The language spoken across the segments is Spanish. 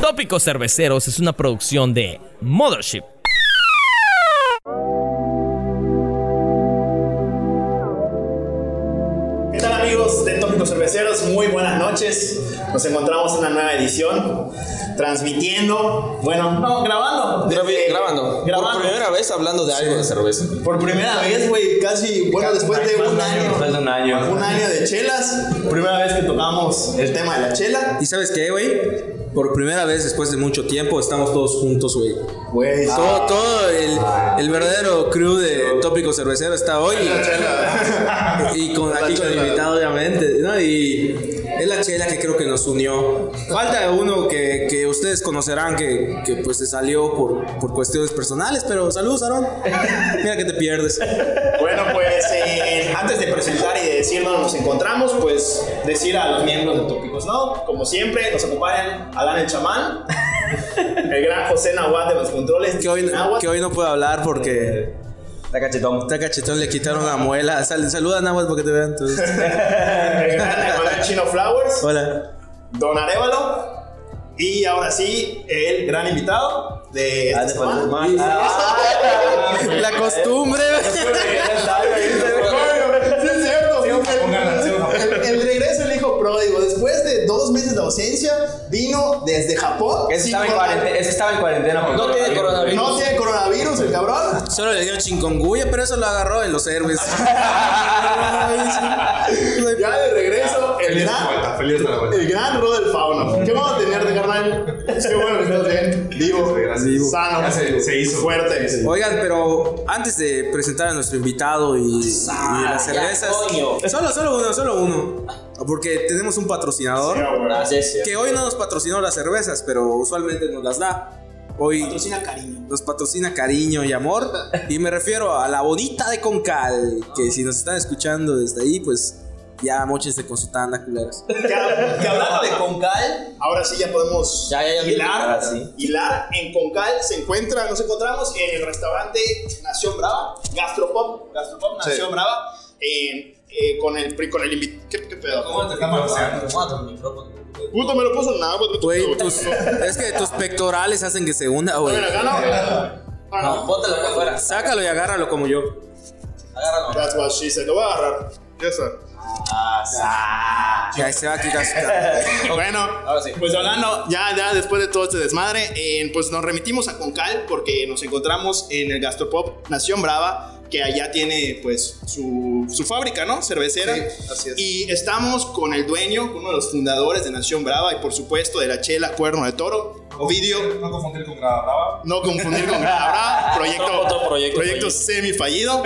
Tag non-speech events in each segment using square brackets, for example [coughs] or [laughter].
Tópicos Cerveceros es una producción de Mothership. Muy buenas noches. Nos encontramos en una nueva edición, transmitiendo, bueno, no, grabando. desde- grabando. Grabando. Por primera vez hablando de algo de cerveza. Por primera vez, güey, casi, bueno, después de un año. Después de un año. Un año de chelas. Primera vez que tocamos el tema de la chela. ¿Y sabes qué, güey? Por primera vez después de mucho tiempo estamos todos juntos, güey. Güey, Todo, todo el, el verdadero crew de Tópico Cervecero está hoy. Y, y con, aquí con el invitado, obviamente. ¿no? Y es la chela que creo que nos unió. Falta uno que, que ustedes conocerán que, que pues se salió por, por cuestiones personales, pero saludos, Aaron. Mira que te pierdes. Bueno, pues eh, antes de presentar y de decir dónde nos encontramos, pues decir a los miembros de Tópicos No, como siempre, nos acompañan Adán el chamán, el gran José Nahuatl de los controles, Que hoy, que hoy no puede hablar porque Está cachetón. está cachetón, le quitaron la muela. Sal- saluda, Nahuatl, porque te vean todos. Emanuel [laughs] Chino Flowers, Hola. Don Arevalo, y ahora sí, el gran invitado de esta de semana. Ah, [laughs] La costumbre. [laughs] Sí, es cierto. El, regreso del hijo pródigo, después de dos meses de ausencia, vino desde Japón. Ese estaba en cuarentena. Estaba en cuarentena. No tiene coronavirus. No tiene coronavirus, el cabrón. Solo le dio chingonguya, pero eso lo agarró en los héroes. [laughs] Ya de regreso, el gran, feliz la vuelta. el gran Ro del Fauno. ¿Qué vamos a tener de carnal? Qué bueno que estás bien, vivo, Gracias. sano, se- se hizo. fuerte. Oigan, pero antes de presentar a nuestro invitado y, y las cervezas. Solo, solo uno, solo uno. Porque tenemos un patrocinador sí, sí. que hoy no nos patrocinó las cervezas, pero usualmente nos las da. Hoy Patrocina cariño. nos patrocina cariño y amor. Y me refiero a la bonita de Concal. Que si nos están escuchando desde ahí, pues ya mochense con su tanda, culeras. Que, [laughs] que hablando de Concal, ahora sí ya podemos Ya, ya, ya. hilar. Ah, sí. Hilar en Concal se encuentra, nos encontramos en el restaurante Nación Brava, Gastropop, Gastropop Nación Brava, eh, con el con el invitado. ¿Qué, qué pedo? Puto, me lo puso nada, Güey, tus- es que tus pectorales hacen que se hunda, güey. No. Ah, No, no. bótalo acá afuera. Sácalo y agárralo como yo. Agárralo. That's what she said. Lo voy a agarrar. Ya está. Ah, Ya se va a quitar su cara. [laughs] Bueno, Ahora sí. pues hablando, ya, ya después de todo este desmadre, eh, pues nos remitimos a Concal porque nos encontramos en el Gastropop Nación Brava, que allá tiene pues su, su fábrica, ¿no? Cervecera. Sí, así es. Y estamos con el dueño, uno de los fundadores de Nación Brava y por supuesto de la chela Cuerno de Toro, Ovidio. No confundir con Grada Brava. No confundir con Grada Brava, [laughs] proyecto, Otro proyecto fallido. semi fallido.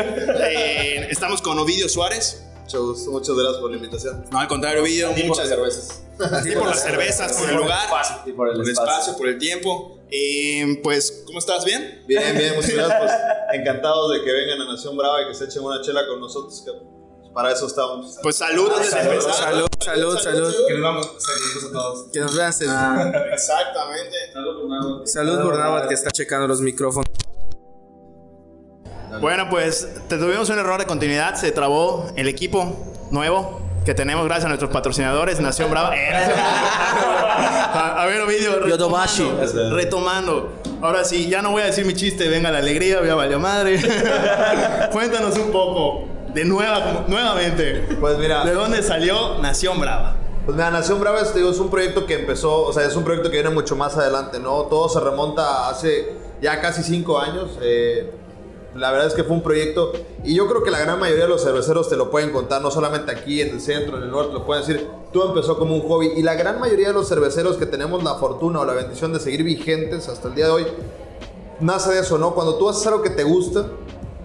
estamos con Ovidio Suárez. Muchas, muchas gracias por la invitación. No, al contrario, Ovidio, muchas cervezas. Sí, por las cervezas, por el lugar, Y por el por el espacio, por el tiempo. Eh, pues, ¿cómo estás? ¿Bien? Bien, bien, muchas [laughs] gracias. Pues, encantados de que vengan a Nación Brava y que se echen una chela con nosotros. Que para eso estamos. Pues saludos desde empezar. Salud, salud, salud. Que nos vamos. Saludos a todos. Que nos vean. Exactamente. Salud por Nahuatl que está checando los micrófonos. Bueno, pues te tuvimos un error de continuidad. Se trabó el equipo nuevo que tenemos gracias a nuestros patrocinadores, Nación Brava. a, a ver, Ovidio. Retomando, retomando. Ahora sí, ya no voy a decir mi chiste. Venga la alegría, ya valió madre. [laughs] Cuéntanos un poco. De nueva, nuevamente. Pues mira. ¿De dónde salió Nación Brava? Pues mira, Nación Brava es, te digo, es un proyecto que empezó, o sea, es un proyecto que viene mucho más adelante, ¿no? Todo se remonta hace ya casi cinco años. eh, la verdad es que fue un proyecto, y yo creo que la gran mayoría de los cerveceros te lo pueden contar, no solamente aquí en el centro, en el norte, lo pueden decir. Todo empezó como un hobby, y la gran mayoría de los cerveceros que tenemos la fortuna o la bendición de seguir vigentes hasta el día de hoy, nace de eso, ¿no? Cuando tú haces algo que te gusta,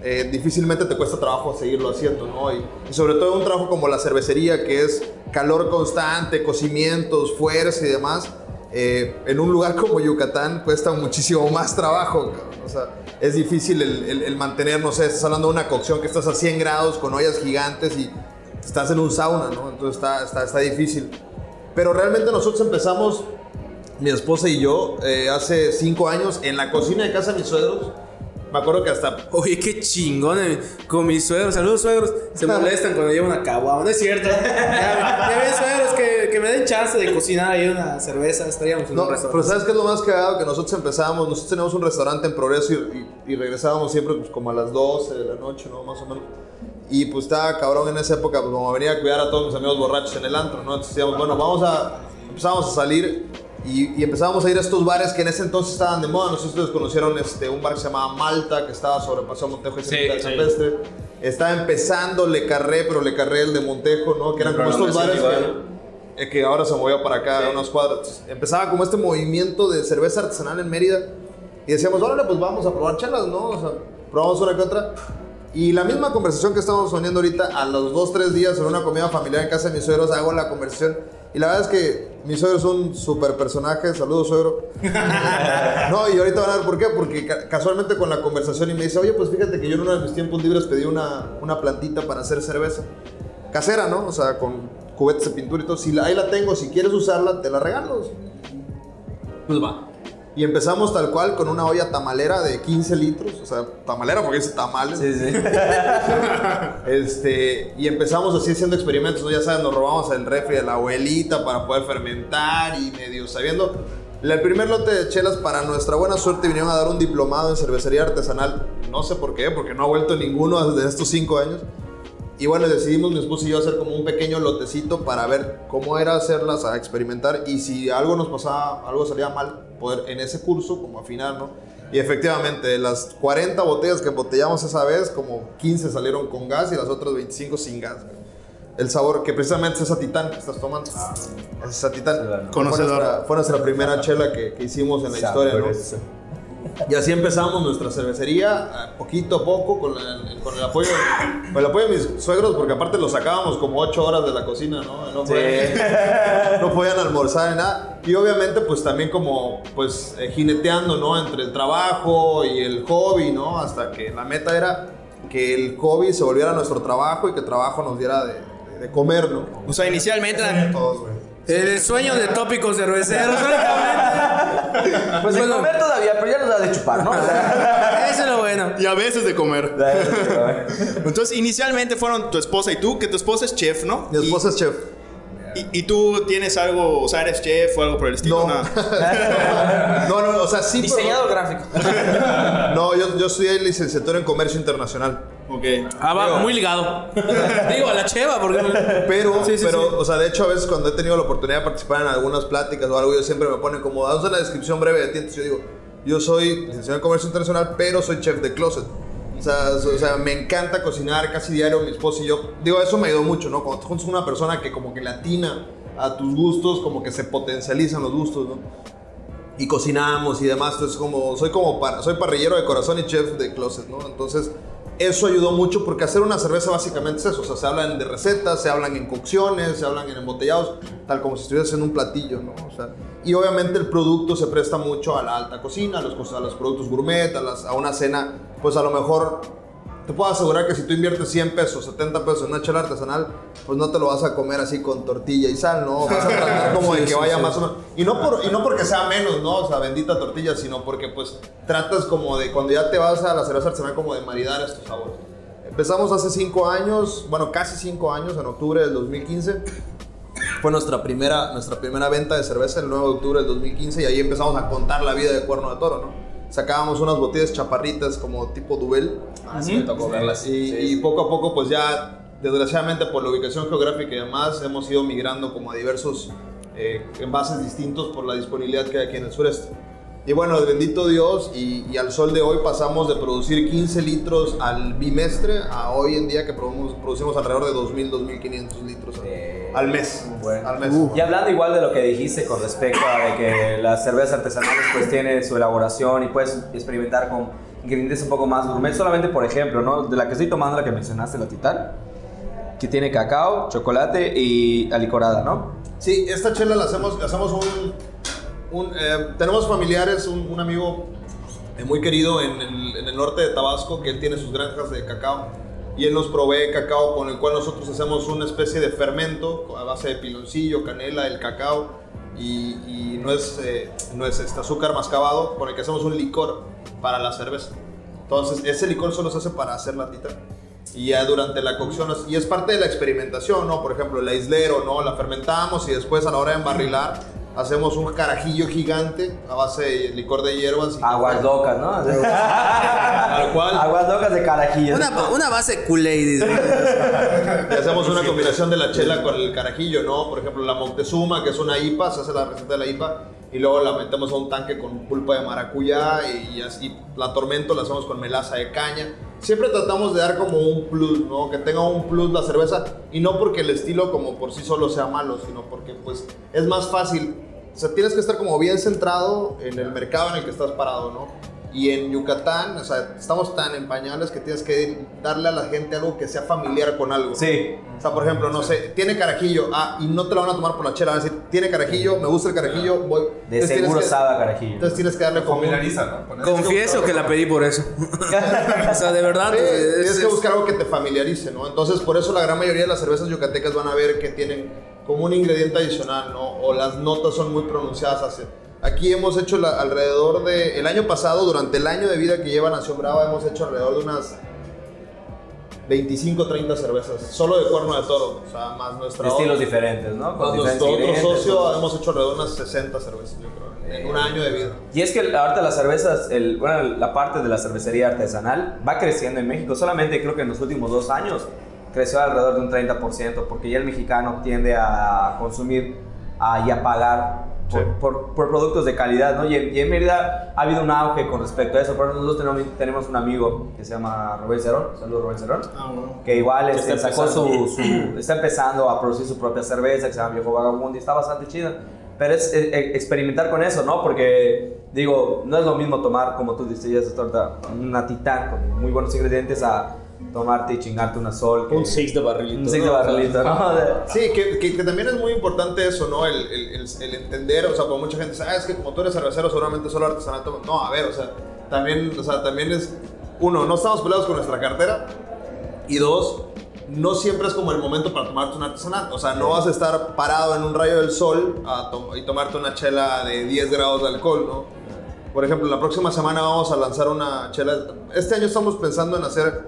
eh, difícilmente te cuesta trabajo seguirlo haciendo, ¿no? Y, y sobre todo un trabajo como la cervecería, que es calor constante, cocimientos, fuerza y demás, eh, en un lugar [laughs] como Yucatán cuesta muchísimo más trabajo. O sea, es difícil el, el- el mantener, no sé, estás hablando de una cocción que estás a 100 grados con ollas gigantes y estás en un sauna, ¿no? Entonces está, está, está difícil. Pero realmente nosotros empezamos mi esposa y yo eh, hace cinco años en la cocina de casa de mis suegros. Me acuerdo que hasta. Oye, qué chingón. eh, Con mis suegros, saludos suegros, se [laughs] molestan cuando llevan una caguama. No es cierto. [laughs] Ya, ya ven suegros que, que me den chance de cocinar ahí una cerveza, estaríamos en No, un pero restaurante. ¿sabes qué es lo más cagado? Que nosotros empezábamos, nosotros teníamos un restaurante en Progreso y, y- y regresábamos siempre pues, como a las 12 de la noche, ¿no? Más o menos. Y pues estaba cabrón en esa época, pues como venía a cuidar a todos mis amigos borrachos en el antro, ¿no? Entonces decíamos, bueno, vamos a, empezábamos a salir y, y empezábamos a ir a estos bares que en ese entonces estaban de moda. No sé si ustedes conocieron este, un bar que se llamaba Malta, que estaba sobre Paseo Montejo y Sí, sí. Campestre. Estaba empezando Le Carré, pero Le Carré el de Montejo, ¿no? Que eran como estos bares que, eh, que ahora se movió para acá, a unas cuadras. Empezaba como este movimiento de cerveza artesanal en Mérida y decíamos, órale, pues vamos a probar chelas, ¿no? O sea, probamos una que otra. Y la misma conversación que estamos poniendo ahorita, a los dos, tres días en una comida familiar en casa de mis suegros, hago la conversación. Y la verdad es que mi suegro es un super personaje. Saludos, suegro. [laughs] no, y ahorita van a ver por qué. Porque ca- casualmente con la conversación y me dice, oye, pues fíjate que yo en uno de mis tiempos libres pedí una, una plantita para hacer cerveza. Casera, ¿no? O sea, con cubetes de pintura y todo. Si la- ahí la tengo, si quieres usarla, te la regalo. Pues va. Y empezamos tal cual con una olla tamalera de 15 litros. O sea, tamalera porque dice tamales. Sí, sí. [laughs] Este, y empezamos así haciendo experimentos, ¿no? ya sabes, nos robamos el refri de la abuelita para poder fermentar y medio sabiendo. El primer lote de chelas, para nuestra buena suerte, vinieron a dar un diplomado en cervecería artesanal. No sé por qué, porque no ha vuelto ninguno desde estos cinco años. Y bueno, decidimos mi esposo y yo hacer como un pequeño lotecito para ver cómo era hacerlas, a experimentar. Y si algo nos pasaba, algo salía mal, poder en ese curso como afinar, ¿no? Y efectivamente, de las 40 botellas que embotellamos esa vez, como 15 salieron con gas y las otras 25 sin gas. El sabor, que precisamente es esa titán que estás tomando. Es esa titán. Fue nuestra, fue nuestra primera chela que, que hicimos en la historia, ¿no? Y así empezamos nuestra cervecería, poquito a poco, con, el- con el apoyo, con el apoyo de mis suegros, porque aparte los sacábamos como 8 horas de la cocina, ¿no? No, podían, no podían almorzar ni nada. Y obviamente, pues también como, pues, eh, jineteando, ¿no? Entre el trabajo y el hobby, ¿no? Hasta que la meta era que el hobby se volviera nuestro trabajo y que el trabajo nos diera de, de- de comer, ¿no? O sea, inicialmente eran Todos. El sueño de tópicos cerveceros, [laughs] únicamente. [laughs] Pues de Bueno. comer todavía, pero ya nos da de chupar, ¿no? O [laughs] sea, Eso es lo bueno. y a veces de comer. [laughs] Entonces, inicialmente fueron tu esposa y tú, que tu esposa es chef, ¿no? Mi esposa es chef. Y, tú tienes algo, o sea, eres chef o algo por el estilo. No. No, no, o sea, sí. pero- Diseñador gráfico. No, yo, yo estudié licenciatura en comercio internacional. Ok. Ah, va muy ligado. [laughs] Digo, a la cheva, porque. [laughs] Pero, Sí, sí, pero sí. o sea, de hecho, a veces cuando he tenido la oportunidad de participar en algunas pláticas o algo, yo siempre me ponen como, danos una descripción breve de ti. Entonces yo digo, yo soy licenciado en comercio internacional, pero soy chef de closet. O sea, o sea, me encanta cocinar casi diario, mi esposo y yo. Digo, eso me ayudó mucho, ¿no? Cuando te juntas con una persona que como que latina a tus gustos, como que se potencializan los gustos, ¿no? y cocinamos y demás. Entonces, como, soy como par- soy parrillero de corazón y chef de closet, ¿no? Entonces, eso ayudó mucho porque hacer una cerveza básicamente es eso. O sea, se hablan de recetas, se hablan en cocciones, se hablan en embotellados, tal como si estuvieras haciendo un platillo, ¿no? O sea, y obviamente el producto se presta mucho a la alta cocina, a los, productos gourmet, a una cena, pues a lo mejor te puedo asegurar que si tú inviertes 100 pesos, 70 pesos en una chela artesanal, pues no te lo vas a comer así con tortilla y sal, ¿no? Vas a tratar [laughs] como de que vaya más o menos. Y no, por, y no porque sea menos, ¿no? O sea, bendita tortilla, sino porque pues tratas como de, cuando ya te vas a la cerveza artesanal, como de maridar estos sabores. Empezamos hace 5 años, bueno, casi 5 años, en octubre del 2015. Fue nuestra primera, nuestra primera venta de cerveza el 9 de octubre del 2015 y ahí empezamos a contar la vida de Cuerno de Toro, ¿no? Sacábamos unas botellas chaparritas como tipo Duvel Así me tocó verlas. y, y poco a poco, pues ya, desgraciadamente por la ubicación geográfica y demás, hemos ido migrando como a diversos eh, envases distintos por la disponibilidad que hay aquí en el sureste. Y bueno, bendito Dios, y, y al sol de hoy pasamos de producir 15 litros al bimestre a hoy en día que producimos, producimos alrededor de 2.000, 2.500 litros al, al mes. Bueno. Al mes. Y hablando igual de lo que dijiste con respecto a de que las cervezas artesanales pues tienen su elaboración y puedes experimentar con ingredientes un poco más gourmet, solamente por ejemplo, ¿no? De la que estoy tomando, la que mencionaste, la Titán, que tiene cacao, chocolate y alicorada, ¿no? Sí, esta chela la hacemos, hacemos un... un, eh, tenemos familiares, un, un amigo muy querido en el, en el norte de Tabasco, que él tiene sus granjas de cacao. Y él nos provee cacao con el cual nosotros hacemos una especie de fermento a base de piloncillo, canela, el cacao y, no es, eh, no es este azúcar mascabado con el que hacemos un licor para la cerveza. Entonces, ese licor solo se hace para hacer la tita. Y ya durante la cocción, y es parte de la experimentación, ¿no? Por ejemplo, el aislero, ¿no? La fermentamos y después a la hora de embarrilar hacemos un carajillo gigante a base de licor de hierbas. y- Aguas locas, ¿no? [laughs] Tal cual. Aguas locas de carajillo. Una, una base Kool-Aid. Y hacemos una combinación de la chela con el carajillo, ¿no? Por ejemplo, la Montezuma, que es una IPA, se hace la receta de la IPA, y luego la metemos a un tanque con pulpa de maracuyá y, así la tormento la hacemos con melaza de caña. Siempre tratamos de dar como un plus, ¿no? Que tenga un plus la cerveza, y no porque el estilo como por sí solo sea malo, sino porque pues es más fácil. O sea, tienes que estar como bien centrado en el mercado en el que estás parado, ¿no? Y en Yucatán, o sea, estamos tan en pañales que tienes que darle a la gente algo que sea familiar con algo. Sí. O sea, por ejemplo, no sé, tiene carajillo, ah, y no te lo van a tomar por la chela, van a decir, tiene carajillo, me gusta el carajillo, voy. De Entonces seguro que- sabe carajillo. Entonces tienes que darle como. Familiariza, ¿no? Con eso. Confieso que la pedí por eso. [laughs] o sea, de verdad. Sí, es- tienes que buscar algo que te familiarice, ¿no? Entonces, por eso la gran mayoría de las cervezas yucatecas van a ver que tienen como un ingrediente adicional, ¿no? O las notas son muy pronunciadas. hacia- Aquí hemos hecho la- alrededor de. El año pasado, durante el año de vida que lleva Nación Brava, hemos hecho alrededor de unas 25, 30 cervezas. Solo de cuerno de toro. O sea, más nuestra. De estilos diferentes, ¿no? Con nuestro otro socio hemos hecho alrededor de unas 60 cervezas, yo creo, en un año de vida. Y es que ahorita las cervezas, el, bueno, la parte de la cervecería artesanal va creciendo en México. Solamente creo que en los últimos dos años creció alrededor de un 30%, porque ya el mexicano tiende a consumir ah, y a pagar por, por- por productos de calidad, ¿no? Y, en- y en Mérida ha habido un auge con respecto a eso. Por ejemplo, nosotros tenemos, tenemos un amigo que se llama Rubén Cerón, saludos Rubén Cerón, que igual Que este, está sacó su, empezando. su- está empezando a producir su propia cerveza que se llama Viejo Vagabundo y está bastante chida. Pero es eh, eh, experimentar con eso, ¿no? Porque, digo, no es lo mismo tomar, como tú decías, torta, una titán con muy buenos ingredientes a tomarte y chingarte una sol. que- Un six de barrilito. Un six de ¿no? barrilito, ¿no? [laughs] Sí, que, que- que también es muy importante eso, ¿no? El, el- el- el entender, o sea, como mucha gente dice, ah, es que como tú eres cervecero, seguramente solo artesanal. tomas". No, a ver, o sea, también, o sea, también es, uno, no estamos peleados con nuestra cartera, y dos, no siempre es como el momento para tomarte un artesanal. O sea, no vas a estar parado en un rayo del sol a to- y tomarte una chela de 10 grados de alcohol, ¿no? Por ejemplo, la próxima semana vamos a lanzar una chela. Este año estamos pensando en hacer,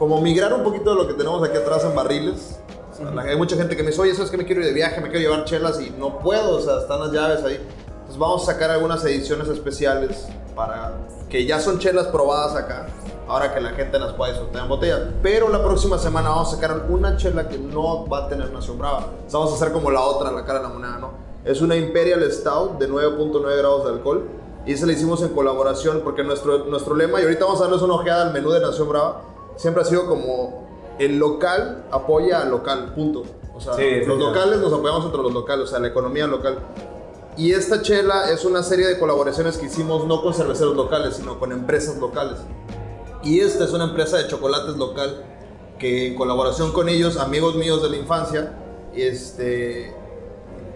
como migrar un poquito de lo que tenemos aquí atrás en barriles. O sea, hay mucha gente que me dice, oye, ¿sabes que me quiero ir de viaje? Me quiero llevar chelas y no puedo, o sea, están las llaves ahí. Entonces vamos a sacar algunas ediciones especiales para que ya son chelas probadas acá. Ahora que la gente las puede disfrutar en botella. Pero la próxima semana vamos a sacar una chela que no va a tener Nación Brava. O sea, vamos a hacer como la otra, la cara de la moneda, ¿no? Es una Imperial Stout de 9.9 grados de alcohol. Y esa la hicimos en colaboración porque nuestro, nuestro lema, y ahorita vamos a darles una ojeada al menú de Nación Brava, siempre ha sido como el local apoya al local, punto. O sea, Sí, los locales nos apoyamos entre los locales, o sea, la economía local. Y esta chela es una serie de colaboraciones que hicimos no con cerveceros locales, sino con empresas locales. Y esta es una empresa de chocolates local que en colaboración con ellos, amigos míos de la infancia, este,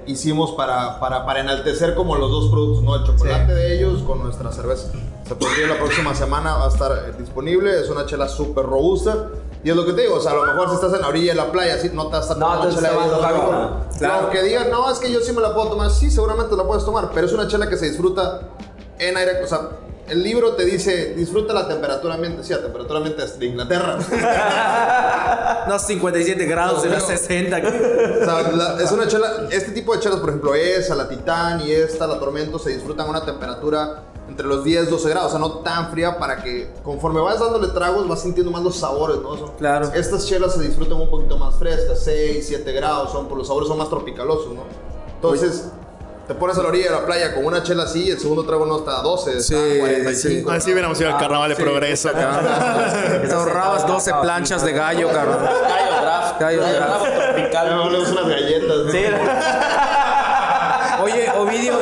hicimos para, para, para enaltecer como los dos productos, ¿no? El chocolate de ellos con nuestra cerveza. Se podría la próxima semana va a estar eh, disponible, es una chela súper robusta. Y es lo que te digo, o sea, a lo mejor si estás en la orilla de la playa, así no te vas a estar No, te chela de agua. Claro, que digan, no, es que yo sí me la puedo tomar. Sí, seguramente la puedes tomar, pero es una chela que se disfruta en aire. O sea, el libro te dice, disfruta la temperatura ambiente. Sí, a temperatura ambiente es de Inglaterra. [laughs] Unos 57 grados, unos [laughs] 60. O sea, la- es una chela, este tipo de chelas, por ejemplo, esa, la Titán y esta, la Tormento, se disfrutan a una temperatura entre los 10 12 grados, o sea, no tan fría para que conforme vas dándole tragos vas sintiendo más los sabores, ¿no? Son- Claro. Estas chelas se disfrutan un poquito más frescas, 6, 7 grados, son, por los sabores son más tropicalosos, ¿no? Entonces, te pones a la orilla de la playa con una chela así, el segundo trago no está a 12, está a Sí, 45. Así hubiéramos ido al carnaval de progreso. [laughs] Te ahorrabas 12 planchas de gallo, cabrón. Gallo draft. Gallo Gallo draft. draft tropical. Me volvemos unas galletas. ¿no? Sí, [laughs] Oye, Ovidio,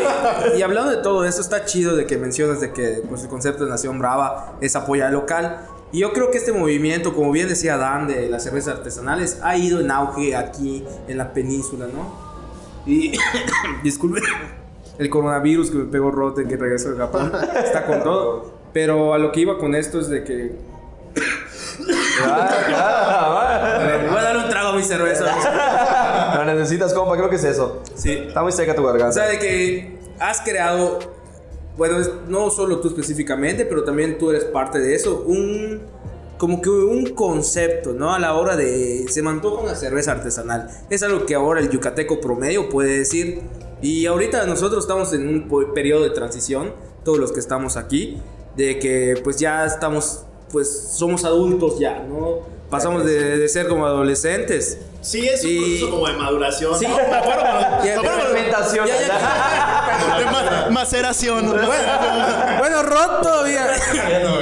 y, y hablando de todo esto, está chido de que mencionas de que pues, el concepto de Nación Brava es apoyar al local. Y yo creo que este movimiento, como bien decía Dan, de las cervezas artesanales, ha ido en auge aquí en la península, ¿no? Y [coughs] disculpe, el coronavirus que me pegó Rotten, que regresó de Japón, está con todo. Pero a lo que iba con esto es de que... [laughs] Le voy a dar un trago a mi cerveza. [laughs] [laughs] Lo necesitas, compa, creo que es eso. Sí. Está muy seca tu O garganta. sea, de que has creado, bueno, no solo tú específicamente, pero también tú eres parte de eso, un como que un concepto, ¿no? A la hora de se me antoja una cerveza artesanal. Es algo que ahora el yucateco promedio puede decir. Y ahorita nosotros estamos en un periodo de transición, todos los que estamos aquí, de que pues ya estamos, pues somos adultos ya, ¿no? Pasamos de, de ser como adolescentes. Sí, es un Y- proceso como de maduración. Sí. Fermentación. [laughs] Ya, ya- de [laughs] ma- maceración. Bueno, Rod todavía. [laughs]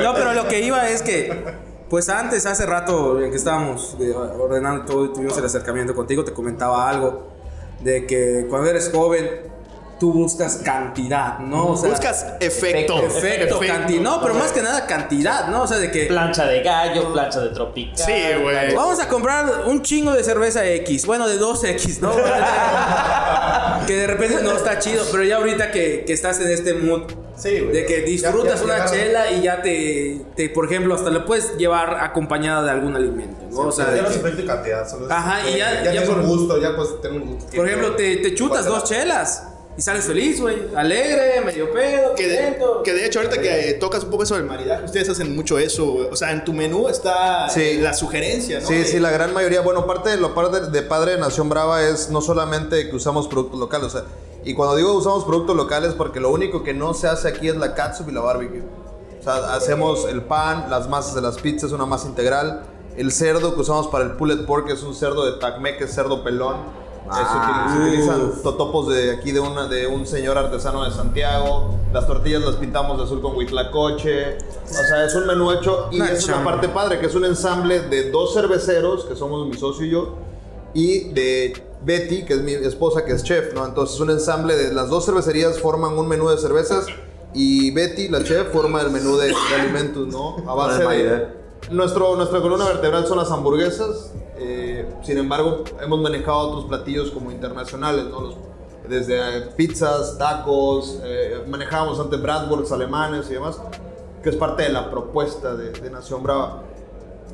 No, pero lo que iba es que, pues antes, hace rato en que estábamos eh, ordenando todo y tuvimos el acercamiento contigo, te comentaba algo de que cuando eres joven, tú buscas cantidad, ¿no? O sea, Buscas efecto. efecto, cantidad. No, pero más que nada cantidad, ¿no? O sea, de que. Plancha de gallo, plancha de tropical. Sí, güey. Vamos a comprar un chingo de cerveza X, bueno, de 2X, ¿no? [laughs] que de repente no está chido, pero ya ahorita que, que estás en este mood Sí, güey. de que disfrutas Ya- ya una chela y ya te, te, por ejemplo, hasta le puedes llevar acompañada de algún alimento, ¿no? O sea, ya de no que- se efecto y cantidad. Solo es- Ajá, y ya- Ya, por- gusto, ya puedes tener un gusto. por ejemplo, te, te chutas dos chelas y sales feliz, güey, alegre, medio pedo, Que de, contento. que de hecho, ahorita que eh, tocas un poco eso del maridaje, ustedes hacen mucho eso. güey. O sea, en tu menú está Sí. eh, la sugerencia, ¿no? Sí, De- sí, la gran mayoría. Bueno, parte de lo parte de Padre de Nación Brava es no solamente que usamos productos locales, o sea, y cuando digo usamos productos locales porque lo único que no se hace aquí es la catsup y la barbecue. O sea, hacemos el pan, las masas de las pizzas, una masa integral, el cerdo que usamos para el pulled pork es un cerdo de Tacme, que es cerdo pelón. Eh, se util- se utilizan totopos de aquí de, una, de un señor artesano de Santiago. Las tortillas las pintamos de azul con huitlacoche. O sea, es un menú hecho y esa es la parte padre, que es un ensamble de dos cerveceros, que somos mi socio y yo, y de Betty, que es mi esposa, que es chef, ¿no? Entonces un ensamble de las dos cervecerías forman un menú de cervezas y Betty, la chef, forma el menú de, de alimentos, ¿no? A base de... Nuestro, nuestra columna vertebral son las hamburguesas, eh, sin embargo hemos manejado otros platillos como internacionales, ¿no? Los- desde eh, pizzas, tacos, eh, manejábamos antes Bratwursts alemanes y demás, que es parte de la propuesta de, de Nación Brava.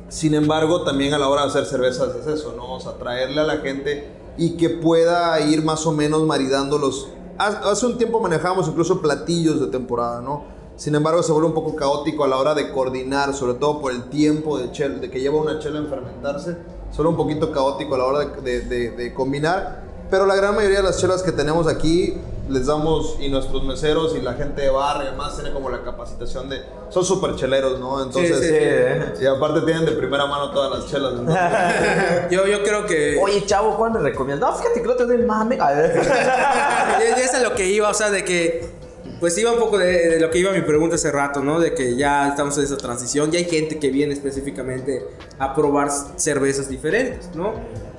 Sin embargo, también a la hora de hacer cervezas es eso, ¿no? O sea, traerle a la gente y que pueda ir más o menos maridando los... Hace un tiempo manejábamos incluso platillos de temporada, ¿no? Sin embargo, se vuelve un poco caótico a la hora de coordinar, sobre todo por el tiempo de, chel- de que lleva una chela en fermentarse. Solo un poquito caótico a la hora de, de- de- de combinar. Pero la gran mayoría de las chelas que tenemos aquí les damos y nuestros meseros y la gente de bar y demás tiene como la capacitación de... Son súper cheleros, ¿no? Entonces... sí, sí. Y aparte tienen de primera mano todas las chelas. entonces- [laughs] Yo, yo creo que. Oye, chavo, ¿cuál me recomiendas? No, fíjate que no te doy mame. A ver. [laughs] Ya- ya es a lo que iba, o sea, de que. Pues iba un poco de, lo que iba mi pregunta hace rato, ¿no? De que ya estamos en esa transición, ya hay gente que viene específicamente a probar cervezas diferentes, ¿no?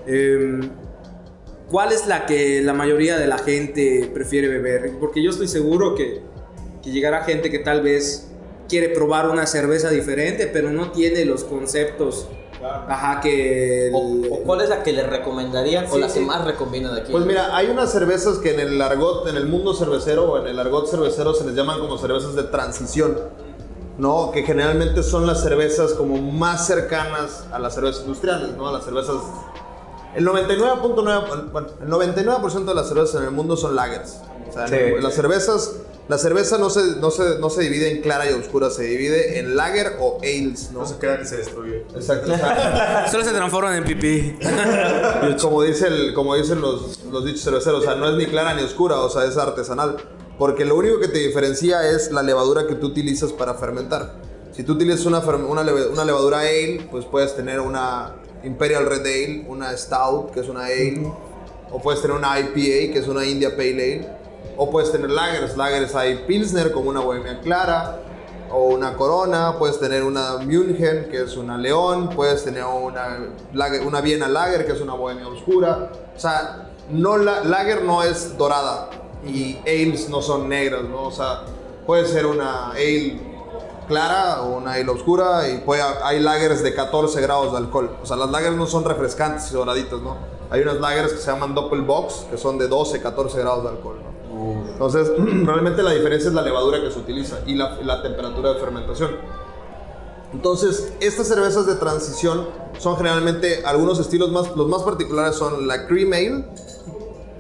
Em, ¿Cuál es la que la mayoría de la gente prefiere beber? Porque yo estoy seguro que, que llegará gente que tal vez quiere probar una cerveza diferente, pero no tiene los conceptos, ajá, que... el- O, o cuál es la que le recomendarían o Sí, la que sí. más recomiendan aquí? Pues mira, hay unas cervezas que en el argot, en el mundo cervecero o en el argot cervecero se les llaman como cervezas de transición, ¿no? Que generalmente son las cervezas como más cercanas a las cervezas industriales, ¿no? A las cervezas... El 99.9, bueno, el 99% de las cervezas en el mundo son lagers. O sea, Sí. las cervezas, la cerveza no se, no, se, no se divide en clara y oscura, se divide en lager o ales, ¿no? No se crea que se destruye. Exacto. [laughs] Solo se transforman en pipí. [laughs] como, dice el, como dicen los, los dichos cerveceros, o sea, no es ni clara ni oscura, o sea, es artesanal. Porque lo único que te diferencia es la levadura que tú utilizas para fermentar. Si tú utilizas una, una, una levadura ale, pues puedes tener una Imperial Red Ale, una Stout, que es una ale, o puedes tener una IPA, que es una India Pale Ale, o puedes tener lagers. Lagers hay Pilsner, como una Bohemia Clara, o una Corona, puedes tener una München, que es una León, puedes tener una, una Viena Lager, que es una Bohemia Oscura. O sea, no, la, Lager no es dorada y ales no son negras, ¿no? O sea, puede ser una ale clara o una ale oscura y puede, hay lagers de 14 grados de alcohol. O sea, las lagers no son refrescantes y doraditas, ¿no? Hay unas lagers que se llaman Doppel Box, que son de 12, 14 grados de alcohol. Entonces, [clears throat] realmente la diferencia es la levadura que se utiliza y la, temperatura de fermentación. Entonces, estas cervezas de transición son generalmente algunos estilos más, los más particulares son la cream ale,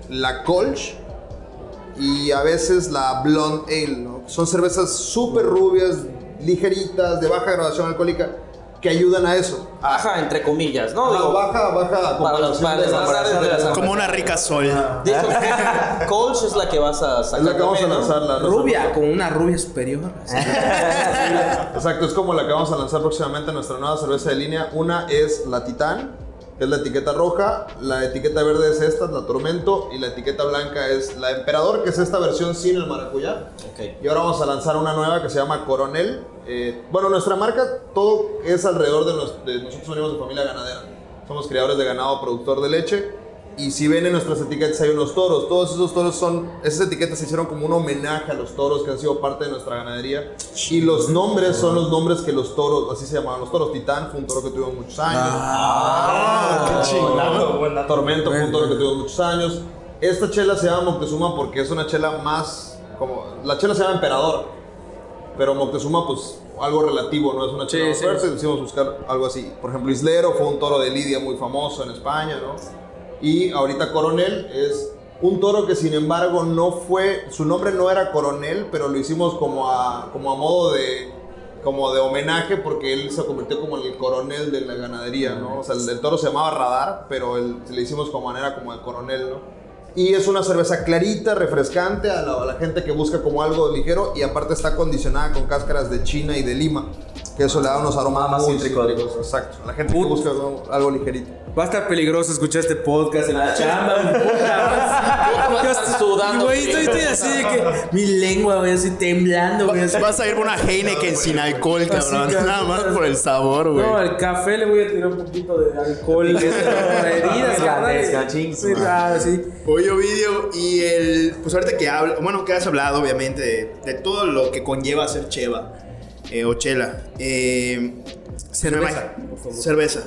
la colch y a veces la blonde ale. Son cervezas súper rubias, ligeritas, de baja graduación alcohólica, que ayudan a eso. Baja, entre comillas, ¿no? a Digo, baja, baja para los padres, de Como una rica sol. de hecho, Coles es la que vas a sacar. Es la que vamos a lanzar la Rubia, con una rubia superior. [laughs] Exacto, es como la que vamos a lanzar próximamente nuestra nueva cerveza de línea. Una es la Titán, que es la etiqueta roja. La etiqueta verde es esta, la Tormento. Y la etiqueta blanca es la Emperador, que es esta versión sin el maracuyá. Y ahora vamos a lanzar una nueva que se llama Coronel. Eh, bueno, nuestra marca, todo es alrededor de, de nosotros venimos de familia ganadera. Somos criadores de ganado, productor de leche. Y si ven en nuestras etiquetas hay unos toros. Todos esos toros son, esas etiquetas se hicieron como un homenaje a los toros que han sido parte de nuestra ganadería. Y los nombres son los nombres que los toros, así se llamaban los toros. Titán fue un toro que tuvimos muchos años. Ah, qué chingón. Tormento fue un toro que tuvimos muchos años. Esta chela se llama Moctezuma porque es una chela más como... La chela se llama Emperador. Pero Moctezuma, pues, algo relativo, ¿no? Es una chela Sí, más sí, fuerte, sí. decidimos buscar algo así. Por ejemplo, Islero fue un toro de Lidia muy famoso en España, ¿no? Y ahorita Coronel es un toro que, sin embargo, no fue... Su nombre no era Coronel, pero lo hicimos como a, como a modo de... Como de homenaje porque él se convirtió como en el coronel de la ganadería, ¿no? O sea, el, el toro se llamaba Radar, pero él, le hicimos como manera como de coronel, ¿no? Y es una cerveza clarita, refrescante a la, a la gente que busca como algo ligero y aparte está condicionada con cáscaras de China y de Lima, que eso le da unos aromas Más muy cítricos. cítricos. Exacto, a la gente que busca algo, algo ligerito. Va a estar peligroso escuchar este podcast en la chamba. [laughs] Vas a estar sudando. Güey, estoy, estoy así de que mi lengua, güey, así temblando, güey. así. Vas a ir por una Heineken sin alcohol, cabrón. cabrón. Nada más por el sabor, güey. No, al café le voy a tirar un poquito de alcohol. para heridas, cachín, Sí, ah, sí. Oye, Ovidio, y el. Pues ahorita que habla. Bueno, que has hablado, obviamente, de, de todo lo que conlleva ser cheva eh, o chela. Eh, Cerveza. Cerveza.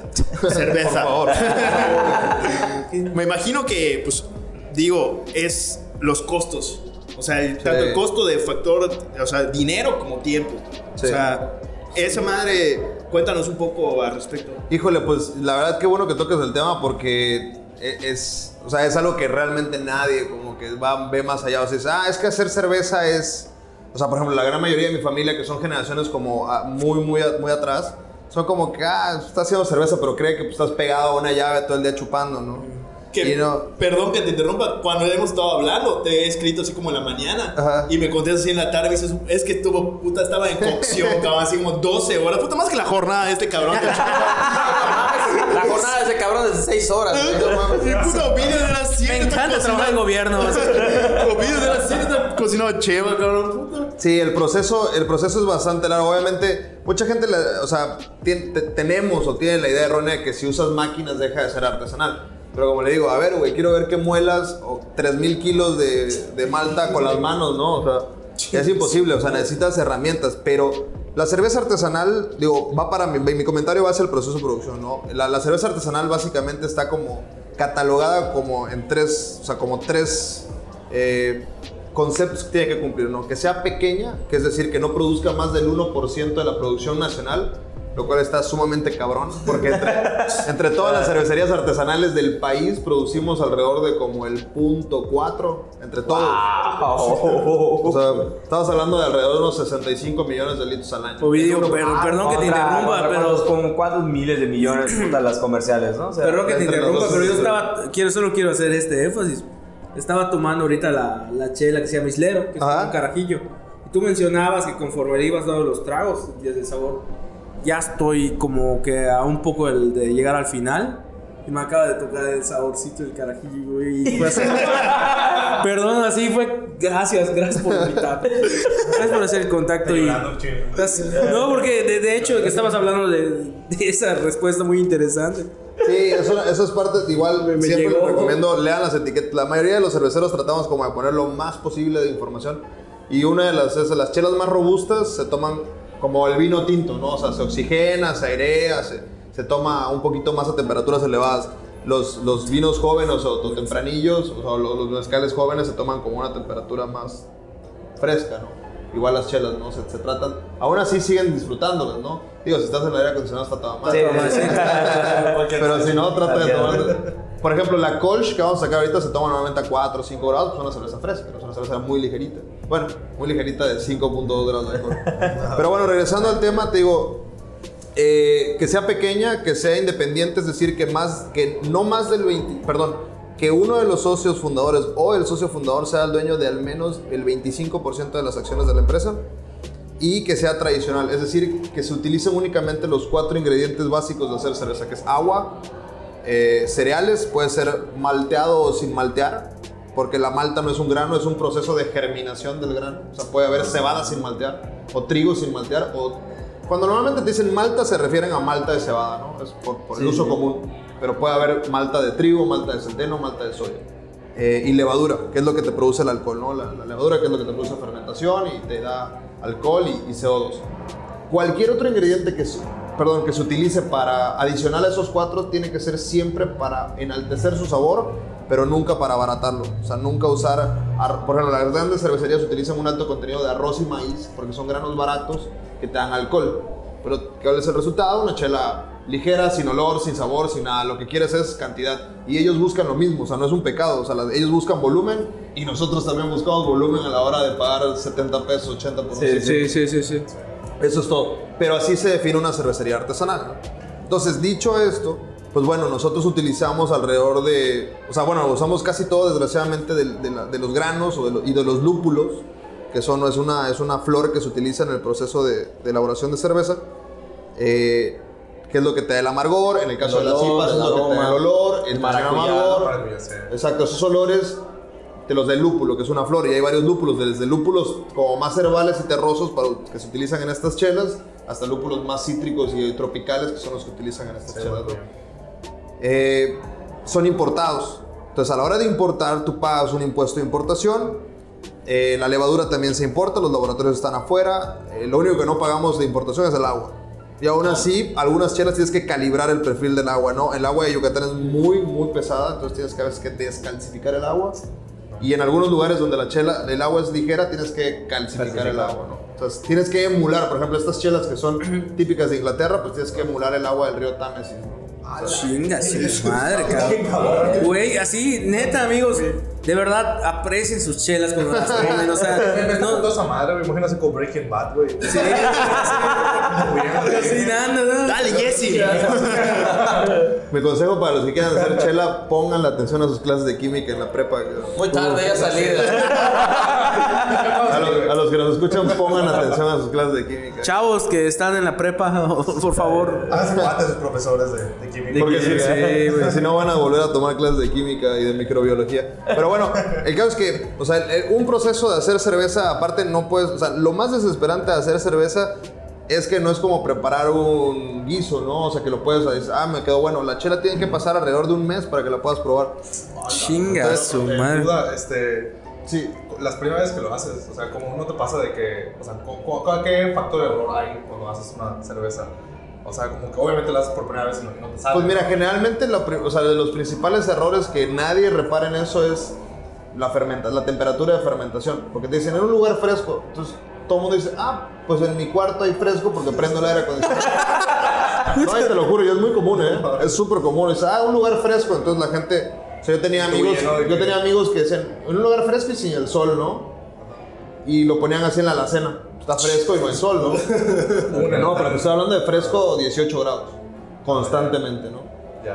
Cerveza. Por favor. [laughs] [laughs] me imagino que, pues, digo, es los costos. O sea, el- tanto el costo de factor, o sea, dinero como tiempo. Sí. O sea, esa madre, cuéntanos un poco al respecto. Híjole, pues la verdad que bueno que toques el tema porque e- es, o sea, es algo que realmente nadie como que va, ve más allá. O sea, es, ah, es que hacer cerveza es, o sea, por ejemplo, la gran mayoría de mi familia que son generaciones como ah, muy, muy, muy atrás, son como que, ah, estás haciendo cerveza, pero cree que pues, estás pegado a una llave todo el día chupando, ¿no? Que, no- Perdón que te interrumpa, cuando hemos estado hablando, te he escrito así como en la mañana Ajá. y me contestas así en la tarde y dices, es que estuvo, puta, estaba en cocción, [laughs] cabrón, así como 12 horas, puta, más que la jornada de este cabrón. [laughs] [laughs] La jornada de ese cabrón es de 6 horas. güey. Y puta, Ovidio de las 7 Me encanta trabajar en gobierno. Ovidio de las [laughs] 7 está cocinando cheva, cabrón, puta. Sí, el proceso, el proceso es bastante largo. Obviamente, mucha gente, le- o sea, tien- te- tenemos o tienen la idea errónea de que si usas máquinas deja de ser artesanal. Pero como le digo, a ver, güey, quiero ver que muelas o 3000 kilos de, de malta con las manos, ¿no? O sea, es imposible, o sea, necesitas herramientas. Pero la cerveza artesanal, digo, va para mi, mi comentario va hacia el proceso de producción, ¿no? La, cerveza artesanal básicamente está como catalogada como en tres, o sea, como tres eh, conceptos que tiene que cumplir, ¿no? Que sea pequeña, que es decir, que no produzca más del 1% de la producción nacional, lo cual está sumamente cabrón, porque entre, entre todas las cervecerías artesanales del país producimos alrededor de como el punto 4, entre todos. O sea, estamos hablando de alrededor de unos 65 millones de litros al año. Ovidio, pero, perdón que te interrumpa, otra, pero... ¿cuántos- Como cuántos miles de millones [clears throat] puta las comerciales, ¿no? O sea, Perdón que te interrumpa, pero yo estaba, quiero, solo quiero hacer este énfasis. Estaba tomando ahorita la, la chela que se llama Islero, que es Ajá. un carajillo. Y tú mencionabas que conforme le ibas dando los tragos, desde el sabor, ya estoy como que a un poco el de llegar al final. Y me acaba de tocar el saborcito del carajillo, güey. y fue así. [laughs] Perdón, así fue. Gracias, gracias por invitarme. Gracias por hacer el contacto y. No, porque de, de hecho que estabas hablando de, de esa respuesta muy interesante. Sí, eso, eso es parte, igual Me- me siempre llegó. les recomiendo, lean las etiquetas. La mayoría de los cerveceros tratamos como de poner lo más posible de información. Y una de las, es, las chelas más robustas se toman como el vino tinto, ¿no? O sea, se oxigena, se airea, se, se toma un poquito más a temperaturas elevadas. Los, los vinos jóvenes o, o tempranillos, o sea, los, los mezcales jóvenes se toman como una temperatura más fresca, ¿no? Igual las chelas, ¿no? Se, se tratan, aún así siguen disfrutándolas, ¿no? Digo, si estás en el aire acondicionado está toda mal. [laughs] Pero si no, trata de tomar. [laughs] Por ejemplo, la Kolsch que vamos a sacar ahorita se toma normalmente a 4 o 5 grados, pues es una cerveza fresca, es una cerveza muy ligerita. Bueno, muy ligerita de 5.2 grados de alcohol. [laughs] Pero bueno, regresando al tema, te digo, eh, que sea pequeña, que sea independiente, es decir, que, más, que no más del 20, perdón, que uno de los socios fundadores o el socio fundador sea el dueño de al menos el 25% de las acciones de la empresa y que sea tradicional, es decir, que se utilicen únicamente los cuatro ingredientes básicos de hacer cerveza, que es agua, eh, cereales, puede ser malteado o sin maltear, porque la malta no es un grano, es un proceso de germinación del grano. O sea, puede haber cebada sin maltear, o trigo sin maltear, o... Cuando normalmente te dicen malta se refieren a malta de cebada, ¿no? Es por, por el uso común. Pero puede haber malta de trigo, malta de centeno, malta de soya. Eh, y levadura, que es lo que te produce el alcohol, ¿no? La, la levadura, que es lo que te produce fermentación y te da alcohol y, y CO2. Cualquier otro ingrediente que, perdón, que se utilice para adicional a esos cuatro tiene que ser siempre para enaltecer su sabor, pero nunca para abaratarlo. O sea, nunca usar, ar- por ejemplo, las grandes cervecerías utilizan un alto contenido de arroz y maíz porque son granos baratos que te dan alcohol. Pero, ¿cuál es el resultado? Una chela ligera, sin olor, sin sabor, sin nada. Lo que quieres es cantidad. Y ellos buscan lo mismo, o sea, no es un pecado. O sea, ellos buscan volumen y nosotros también buscamos volumen a la hora de pagar 70 pesos, 80 por Sí, sí, sí, sí, sí. Eso es todo. Pero así se define una cervecería artesanal. Entonces, dicho esto, pues bueno, nosotros utilizamos alrededor de, o sea, bueno, usamos casi todo, desgraciadamente, de, de la- de los granos o de lo- y de los lúpulos, que son, es, una, es una flor que se utiliza en el proceso de, elaboración de cerveza. Eh, que es lo que te da el amargor, en el caso El de las olor, cipas es el el aroma, olor, el el maracuyá, amargor. Exacto, esos olores te los da el lúpulo, que es una flor, y hay varios lúpulos, desde lúpulos como más herbales y terrosos para, que se utilizan en estas chelas, hasta lúpulos más cítricos y tropicales, que son los que utilizan en estas chelas. ¿no? Eh, son importados. Entonces, a la hora de importar, tú pagas un impuesto de importación. Eh, la levadura también se importa, los laboratorios están afuera. Eh, lo único que no pagamos de importación es el agua. Y aún así, algunas chelas tienes que calibrar el perfil del agua, ¿no? El agua de Yucatán es muy, muy pesada, entonces tienes que a veces que descalcificar el agua. Y en algunos lugares donde la chela, el agua es ligera, tienes que calcificar el agua, ¿no? Entonces tienes que emular, por ejemplo, estas chelas que son típicas de Inglaterra, pues tienes que emular el agua del río Támesis, ¿no? Chinga, madre, [laughs] cabrón. Güey, así, neta, amigos. De verdad, aprecien sus chelas cuando las tomen. O sea, [laughs] Me no. dando esa madre, güey. Imagínate como Breaking Bad, güey. Sí, [laughs] sí, no, no, no. Dale, Jesse. [laughs] Mi consejo para los que quieran hacer chela, pongan la atención a sus clases de química en la prepa. Muy tarde ya salida. A los, a los que nos escuchan, pongan atención a sus clases de química. Chavos que están en la prepa, por favor. Hagan cuates sus profesores de, de química. Porque si, química. si- porque si no van a volver a tomar clases de química y de microbiología. Pero bueno, el caso es que, o sea, un proceso de hacer cerveza, aparte no puedes, o sea, lo más desesperante de hacer cerveza es que no es como preparar un guiso, ¿no? O sea, que lo puedes, decir, ah, me quedó bueno. La chela tiene que pasar alrededor de un mes para que la puedas probar. Chinga, su En madre. duda, este, Sí, las primeras veces que lo haces, o sea, como no te pasa de que, o sea, cu- cu- cu- ¿qué factor de error hay cuando haces una cerveza? O sea, como que obviamente la haces por primera vez y no, no te sale. Pues mira, generalmente pri- o sea, de los principales errores que nadie repara en eso es la, fermenta la temperatura de fermentación. Porque te dicen en un lugar fresco. Entonces todo el mundo dice, ah, pues en mi cuarto hay fresco porque prendo el aire acondicionado. [laughs] no, y te lo juro, y es muy común, ¿eh? Es súper común. Dice, ah, un lugar fresco. Entonces la gente. O sea, yo tenía amigos, yo que- tenía amigos que decían, en un lugar fresco y sin el sol, ¿no? Y lo ponían así en la alacena. Está fresco y no hay sol, ¿no? [laughs] No, pero te estoy hablando de fresco 18 grados. Constantemente, ¿no?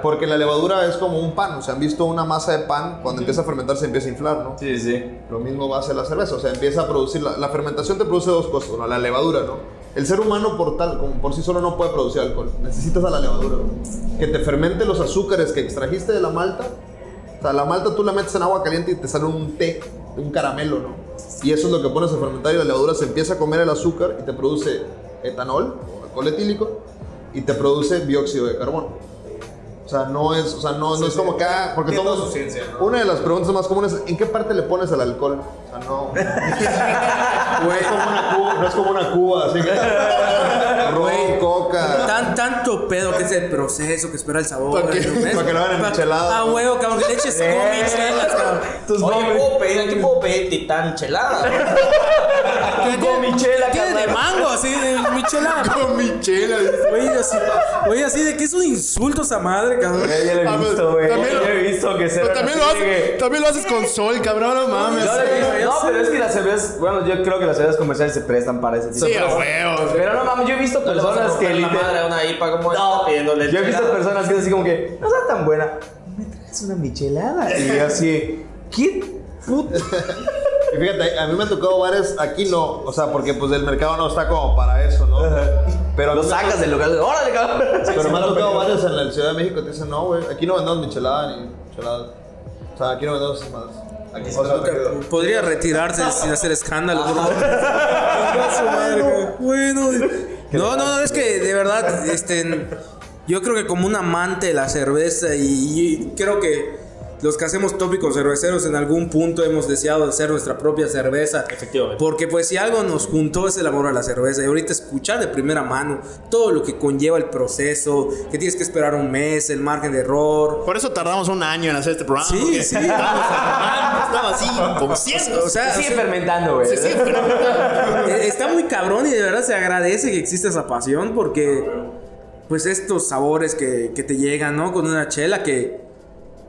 Porque la levadura es como un pan. O sea, han visto una masa de pan, cuando empieza a fermentar se empieza a inflar, ¿no? Sí, sí. Lo mismo va a hacer la cerveza. O sea, empieza a producir. La, la fermentación te produce dos cosas. Una, la levadura, ¿no? El ser humano por tal, como por sí solo no puede producir alcohol. Necesitas a la levadura. ¿no? Que te fermente los azúcares que extrajiste de la malta. O sea, la malta tú la metes en agua caliente y te sale un té, un caramelo, ¿no? Y eso es lo que pones a fermentar y la levadura se empieza a comer el azúcar y te produce etanol o alcohol etílico y te produce dióxido de carbono. O sea, no es, o sea, no, no es como que, ah, porque una de las preguntas más comunes es, ¿en qué parte le pones el alcohol? O sea, no. [laughs] [laughs] no, es como una cuba, no es como una cuba, así que. [laughs] Ron, coca. Tan, tanto pedo que es el proceso que espera el sabor. ¿Para qué? ¿no ves? Para que lo hagan en Pa- michelada. Ah, huevo, cabrón, que le eches gomichelas, cabrón. Oye, ¿puedo pedir? ¿Aquí puedo pedir titán chelada? [laughs] Gomichela, Tiene de mango, así, de michela. [laughs] Gomichela. Oye, así, oye, así de que es un insulto esa madre, cabrón. Ya lo he visto, güey. también lo- Ya he visto que se Pero también lo, haces, también lo haces con sol, cabrón, no mames. No, pero es que la las cervezas, bueno, yo creo que las cervezas comerciales se prestan para ese tipo Sí, de cosas. huevo. Pero no mames, yo he visto personas que literal- madre a una IPA como No, está pidiéndole yo he visto chelada. personas que es así como que no está tan buena. ¿Me traes una michelada? Y así, ¿qué puta? [laughs] Y fíjate, a mí me ha tocado bares, aquí no, o sea, porque pues el mercado no está como para eso, ¿no? Pero Lo me- sacas del lugar, órale, cabrón. Pero me ha tocado bares en la Ciudad de México que te dicen, no, güey, aquí no vendemos michelada ni micheladas. O sea, aquí no vendemos madres. Aquí O sea. Podría retirarse sin hacer escándalo, por [laughs] favor. Bueno, [laughs] no, no, no, es que de verdad, este, yo creo que como un amante de la cerveza y, y creo que los que hacemos tópicos cerveceros en algún punto hemos deseado hacer nuestra propia cerveza. Efectivamente. Porque pues si algo nos juntó es el amor a la cerveza. Y ahorita escuchar de primera mano todo lo que conlleva el proceso, que tienes que esperar un mes, el margen de error. Por eso tardamos un año en hacer este programa. Sí, sí. Estaba así, como ciegos. O sea, Sigue o sea, fermentando, güey. Eh, Está muy cabrón y de verdad se agradece que exista esa pasión porque, pues, estos sabores que, que te llegan, ¿no? Con una chela que,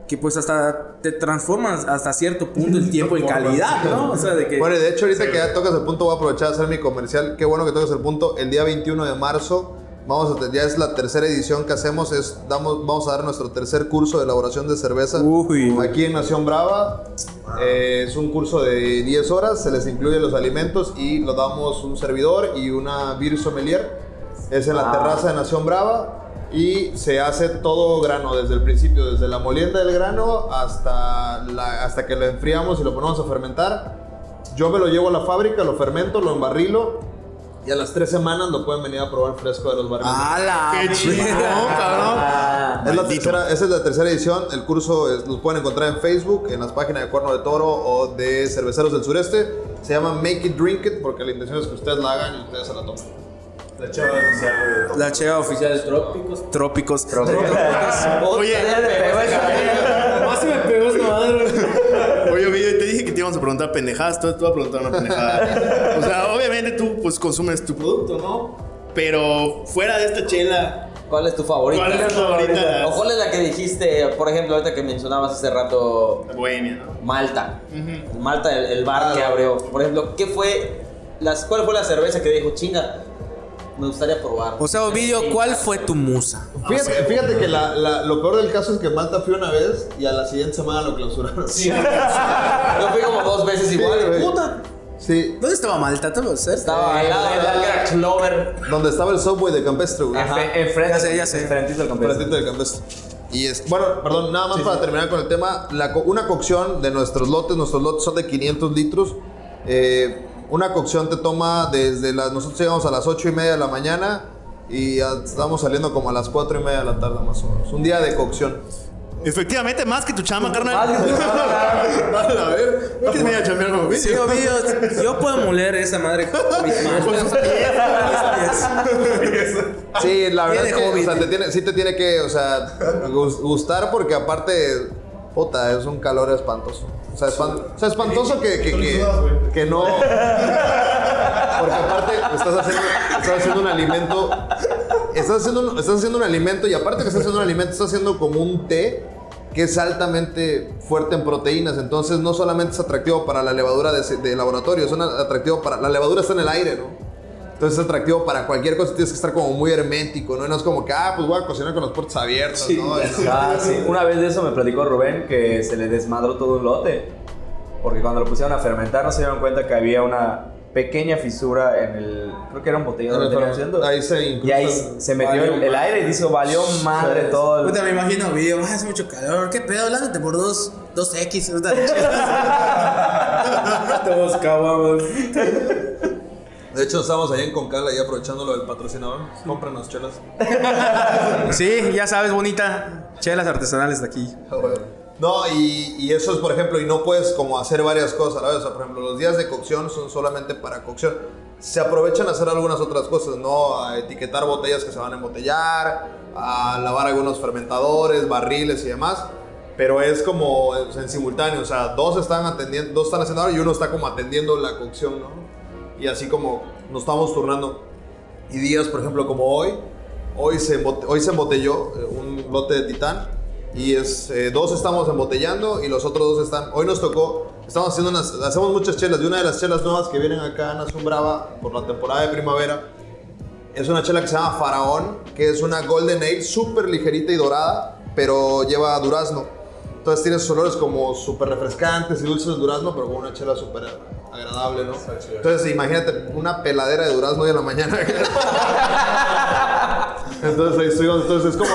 que pues, hasta te transformas hasta cierto punto el tiempo en calidad, ¿no? O sea, de que. Bueno, de hecho, ahorita que ya tocas el punto, voy a aprovechar de hacer mi comercial. Qué bueno que tocas el punto. El día 21 de marzo, vamos a, ya es la tercera edición que hacemos. Es, damos, vamos a dar nuestro tercer curso de elaboración de cerveza Uy. aquí en Nación Brava. Eh, es un curso de 10 horas, se les incluye los alimentos y lo damos un servidor y una beer sommelier. Es en la Ah. terraza de Nación Brava. Y se hace todo grano desde el principio, desde la molienda del grano hasta, la- hasta que lo enfriamos y lo ponemos a fermentar. Yo me lo llevo a la fábrica, lo fermento, lo embarrilo y a las tres semanas lo pueden venir a probar fresco de los barriles. ¡Hala! Qué chingón, [laughs] cabrón. Ah, Es la tercera, esa es la tercera edición. El curso es- lo pueden encontrar en Facebook, en las páginas de Cuerno de Toro o de Cerveceros del Sureste. Se llama Make It Drink It porque la intención es que ustedes la hagan y ustedes se la tomen. La chava oficial de La cheva oficial de Trópicos. Trópicos. Oye, Más me pegó esa madre. Oye, Ovidio, te dije que te íbamos a preguntar pendejadas, tú te voy a preguntar una pendejada. O sea, obviamente tú pues consumes tu producto, ¿no? Pero fuera de esta chela, ¿Cuál es tu favorita? ¿cuál es tu favorita? ¿O cuál es la que dijiste, por ejemplo, ahorita que mencionabas hace rato, Bohemia, ¿no? Malta? Malta, el, el bar que abrió. Por ejemplo, ¿qué fue, las, cuál fue la cerveza que dijo, chinga, me gustaría probar? O sea, Ovidio, ¿cuál fue tu musa? Fíjate, fíjate que la- la- lo peor del caso es que Malta fui una vez y a la siguiente semana lo clausuraron. Sí, Yo fui como dos veces igual. güey. puta. ¿Dónde estaba Malta? ¿Te lo sé? Estaba al lado del que era Clover. donde estaba el subway de Campestre, güey. Enfrente, Ya sé, ya sé. enfrentito del campestre. ratito de Campestre. Y es, bueno, perdón, nada más para terminar con el tema. la una cocción de nuestros lotes, nuestros lotes son de 500 litros. Eh, una cocción te toma desde las. Nosotros llegamos a las 8 y media de la mañana y estamos saliendo como a las 4 y media de la tarde, más o menos. Un día de cocción. Efectivamente, más que tu chama, carnal. Que [laughs] a ver, ¿no quieres venir a chambear con Sí? Ovidio, yo puedo moler esa madre con mis manos. Sí, la verdad es que o sea, te tiene, sí te tiene que, o sea, gus- gustar porque aparte, puta, es un calor espantoso. O sea, espan- o sea, espantoso que, que, que, que no... [laughs] Porque aparte estás haciendo, estás haciendo un alimento... Estás haciendo un, estás haciendo un alimento y aparte que estás haciendo un alimento, estás haciendo como un té que es altamente fuerte en proteínas. Entonces no solamente es atractivo para la levadura de, de laboratorio, es atractivo para... La levadura está en el aire, ¿no? Entonces es atractivo para cualquier cosa, tienes que estar como muy hermético, ¿no? No es como que, ah, pues voy a cocinar con las puertas abiertas, ¿no? [laughs] Ah, sí. Una vez de eso me platicó Rubén que se le desmadró todo un lote. Porque cuando lo pusieron a fermentar no se dieron cuenta que había una pequeña fisura en el. Creo que era un botellón donde tenían haciendo. Ahí se Y ahí se metió el, el aire y dijo, valió madre todo. el- Puta, me imagino Ovidio, ah, hace mucho calor, ¿qué pedo? Lánzate por dos, dos X. esta [laughs] Todos cabamos. De hecho, estamos ahí en Concala y aprovechando lo del patrocinador. Cómpranos chelas. [laughs] Sí, ya sabes, bonita. Chelas artesanales de aquí. No, y, y eso es, por ejemplo, y no puedes como hacer varias cosas a la vez. O sea, por ejemplo, los días de cocción son solamente para cocción. Se aprovechan a hacer algunas otras cosas, ¿no? A etiquetar botellas que se van a embotellar, a lavar algunos fermentadores, barriles y demás. Pero es como en simultáneo, o sea, dos están atendiendo, dos están haciendo ahora y uno está como atendiendo la cocción, ¿no? Y así como nos estamos turnando. Y días, por ejemplo, como hoy, hoy se, hoy se embotelló eh, un lote de titán y es, eh, dos estamos embotellando y los otros dos están, hoy nos tocó estamos haciendo unas, hacemos muchas chelas y una de las chelas nuevas que vienen acá en Azumbrava por la temporada de primavera es una chela que se llama Faraón, que es una Golden Ale súper ligerita y dorada, pero lleva durazno. Entonces tiene esos olores como súper refrescantes y dulces de durazno, pero con una chela súper agradable, ¿no? Entonces imagínate una peladera de durazno hoy en la mañana. [laughs] Entonces, ahí estoy- entonces es como,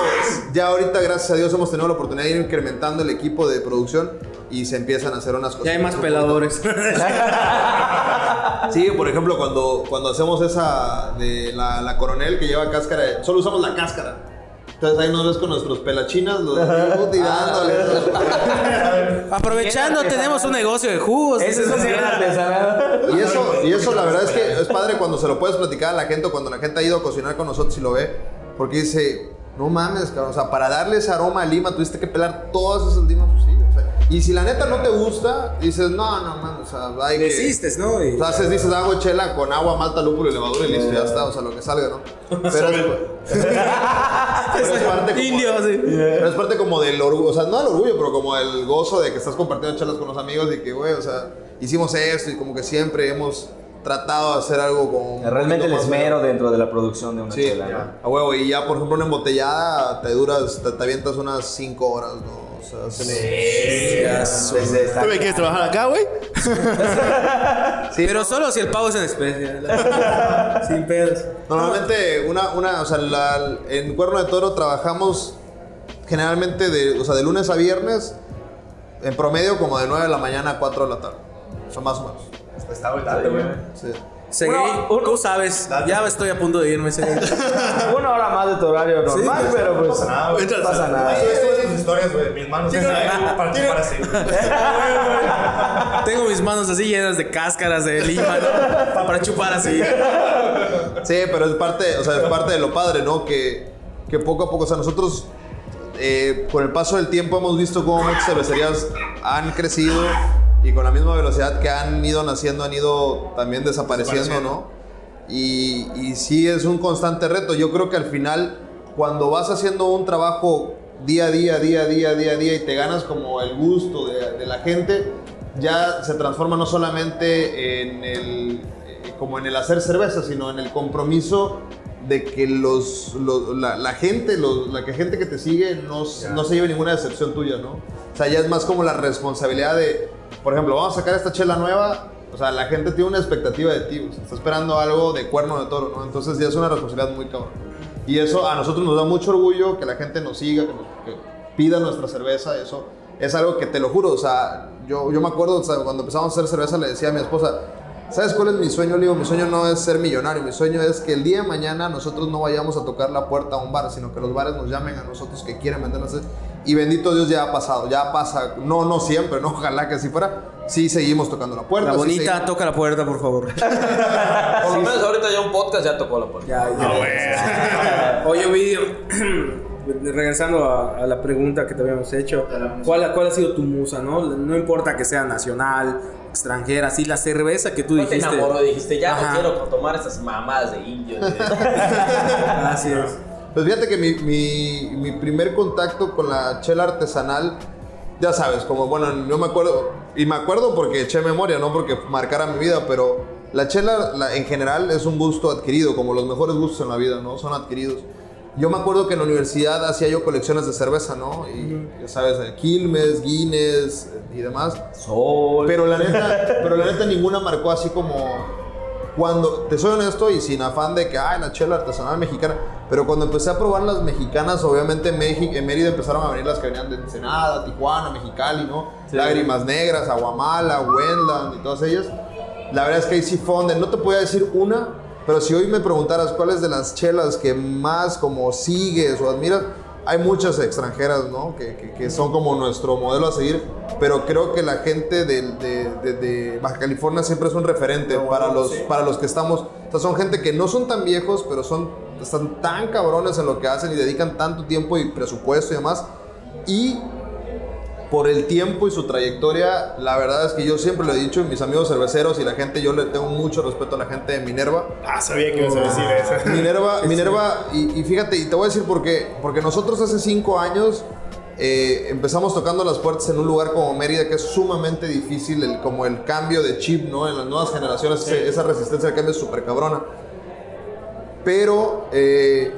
ya ahorita gracias a Dios hemos tenido la oportunidad de ir incrementando el equipo de producción y se empiezan a hacer unas cosas. Ya hay más peladores. Sí, por ejemplo, cuando, cuando hacemos esa de la, la coronel que lleva cáscara, de- solo usamos la cáscara. Entonces ahí nos ves con nuestros pelachinas, los amigos tirándole. [laughs] Aprovechando, tenemos un negocio de jugos. Ese es un artesanal. Y eso, y eso la verdad es que es padre cuando se lo puedes platicar a la gente o cuando la gente ha ido a cocinar con nosotros y lo ve. Porque dice, no mames, cabrón. O sea, para darle ese aroma a lima tuviste que pelar todas esas limas posibles. O sea, y si la neta no te gusta, dices, no, no mames. O sea, hay que. Desistes, ¿no? Y- O sea, haces, dices, hago chela con agua, malta, lúpulo y levadura y listo, ya está. O sea, lo que salga, ¿no? [laughs] Pero es, [laughs] pero es parte como, Indio, sí. pero es parte como del orgullo, o sea, no del orgullo, pero como el gozo de que estás compartiendo chelas con los amigos y que, güey, o sea, hicimos esto y como que siempre hemos tratado de hacer algo con... Realmente el esmero dentro de la producción de una Sí, chela. ¿no? a huevo, y ya por ejemplo una embotellada te duras, te, te avientas unas 5 horas, ¿no? O sea, se Desde esta- ¿Tú me quieres trabajar acá, güey? [laughs] Pero solo si el pago es en especie. Sin pedos. Normalmente, una, una, o sea, la- en Cuerno de Toro trabajamos generalmente de, o sea, de lunes a viernes, en promedio como de 9 de la mañana a 4 de la tarde. O sea, más o menos. Está ahorita, güey. Sí. Seguí, tú sabes, ya estoy a punto de irme. Seguí. [laughs] Una hora más de tu horario normal, pero pues. No pasa nada, güey. No pasa nada. Eso es tus historias, güey. Mis manos están ahí para chupar así. [laughs] Tengo mis manos así llenas de cáscaras de lima, ¿no? Para chupar así. Sí, pero es parte, o sea, es parte de lo padre, ¿no? Que, que poco a poco, o sea, nosotros eh, con el paso del tiempo hemos visto cómo muchas cervecerías han crecido y con la misma velocidad que han ido naciendo han ido también desapareciendo, ¿no? Y, y sí es un constante reto. Yo creo que al final, cuando vas haciendo un trabajo día a día, día a día, día a día y te ganas como el gusto de, de la gente, ya se transforma no solamente en el, eh, como en el hacer cerveza, sino en el compromiso de que los, los- la, la gente, los- la que gente que te sigue no, no se lleve ninguna decepción tuya, ¿no? O sea, ya es más como la responsabilidad de, por ejemplo, vamos a sacar esta chela nueva, o sea, la gente tiene una expectativa de ti, está esperando algo de cuerno de toro, ¿no? Entonces ya es una responsabilidad muy cabrón. Y eso a nosotros nos da mucho orgullo que la gente nos siga, que, nos- que pida nuestra cerveza, eso es algo que te lo juro, o sea, yo, yo me acuerdo, o sea, cuando empezamos a hacer cerveza le decía a mi esposa, ¿sabes cuál es mi sueño? Le digo, mi sueño no es ser millonario, mi sueño es que el día de mañana nosotros no vayamos a tocar la puerta a un bar, sino que los bares nos llamen a nosotros que quieren vendernos. Y bendito Dios ya ha pasado, ya pasa, no, no siempre, no, ojalá que así fuera, sí seguimos tocando la puerta. La bonita, toca la puerta, por favor. [laughs] Por lo menos ahorita ya un podcast ya tocó la puerta. Ya, ya. [laughs] Oye, Ovidio, [clears throat] regresando a, a la pregunta que te habíamos hecho, ¿cuál, ¿cuál ha sido tu musa, no? No importa que sea nacional, extranjera, sí, la cerveza que tú No te dijiste. enamoró, dijiste, ya Ajá. no quiero tomar esas mamadas de indios. [laughs] Así es. Pues fíjate que mi, mi, mi primer contacto con la chela artesanal, ya sabes, como bueno, no me acuerdo, y me acuerdo porque eché memoria, no porque marcara mi vida, pero la chela la- en general es un gusto adquirido, como los mejores gustos en la vida, ¿no? Son adquiridos. Yo me acuerdo que en la universidad hacía yo colecciones de cerveza, ¿no? Y ya sabes, Quilmes, Guinness y demás. Sol. Pero la neta, pero la neta ninguna marcó así como cuando te soy honesto y sin afán de que ay la chela artesanal mexicana, pero cuando empecé a probar las mexicanas, obviamente en México, en Mérida empezaron a venir las que venían de Ensenada, Tijuana, Mexicali, ¿no? Lágrimas Negras, Aguamala, Wendland y todas ellas. La verdad es que ahí sí fue donde no te podía decir una, pero si hoy me preguntaras cuáles de las chelas que más como sigues o admiras, hay muchas extranjeras, ¿no? Que, que- que son como nuestro modelo a seguir, pero creo que la gente de, de- de Baja California siempre es un referente para, los, para los que estamos. O sea, son gente que no son tan viejos, pero son, están tan cabrones en lo que hacen y dedican tanto tiempo y presupuesto y demás. Y por el tiempo y su trayectoria, la verdad es que yo siempre lo he dicho, y mis amigos cerveceros y la gente, yo le tengo mucho respeto a la gente de Minerva. Ah, sabía que ibas a decir eso. Minerva, [laughs] Minerva, y, y fíjate, y te voy a decir por qué. Porque nosotros hace cinco años eh, empezamos tocando las puertas en un lugar como Mérida que es sumamente difícil, el, como el cambio de chip, ¿no? En las nuevas generaciones, esa resistencia al cambio es súper cabrona. Pero, eh,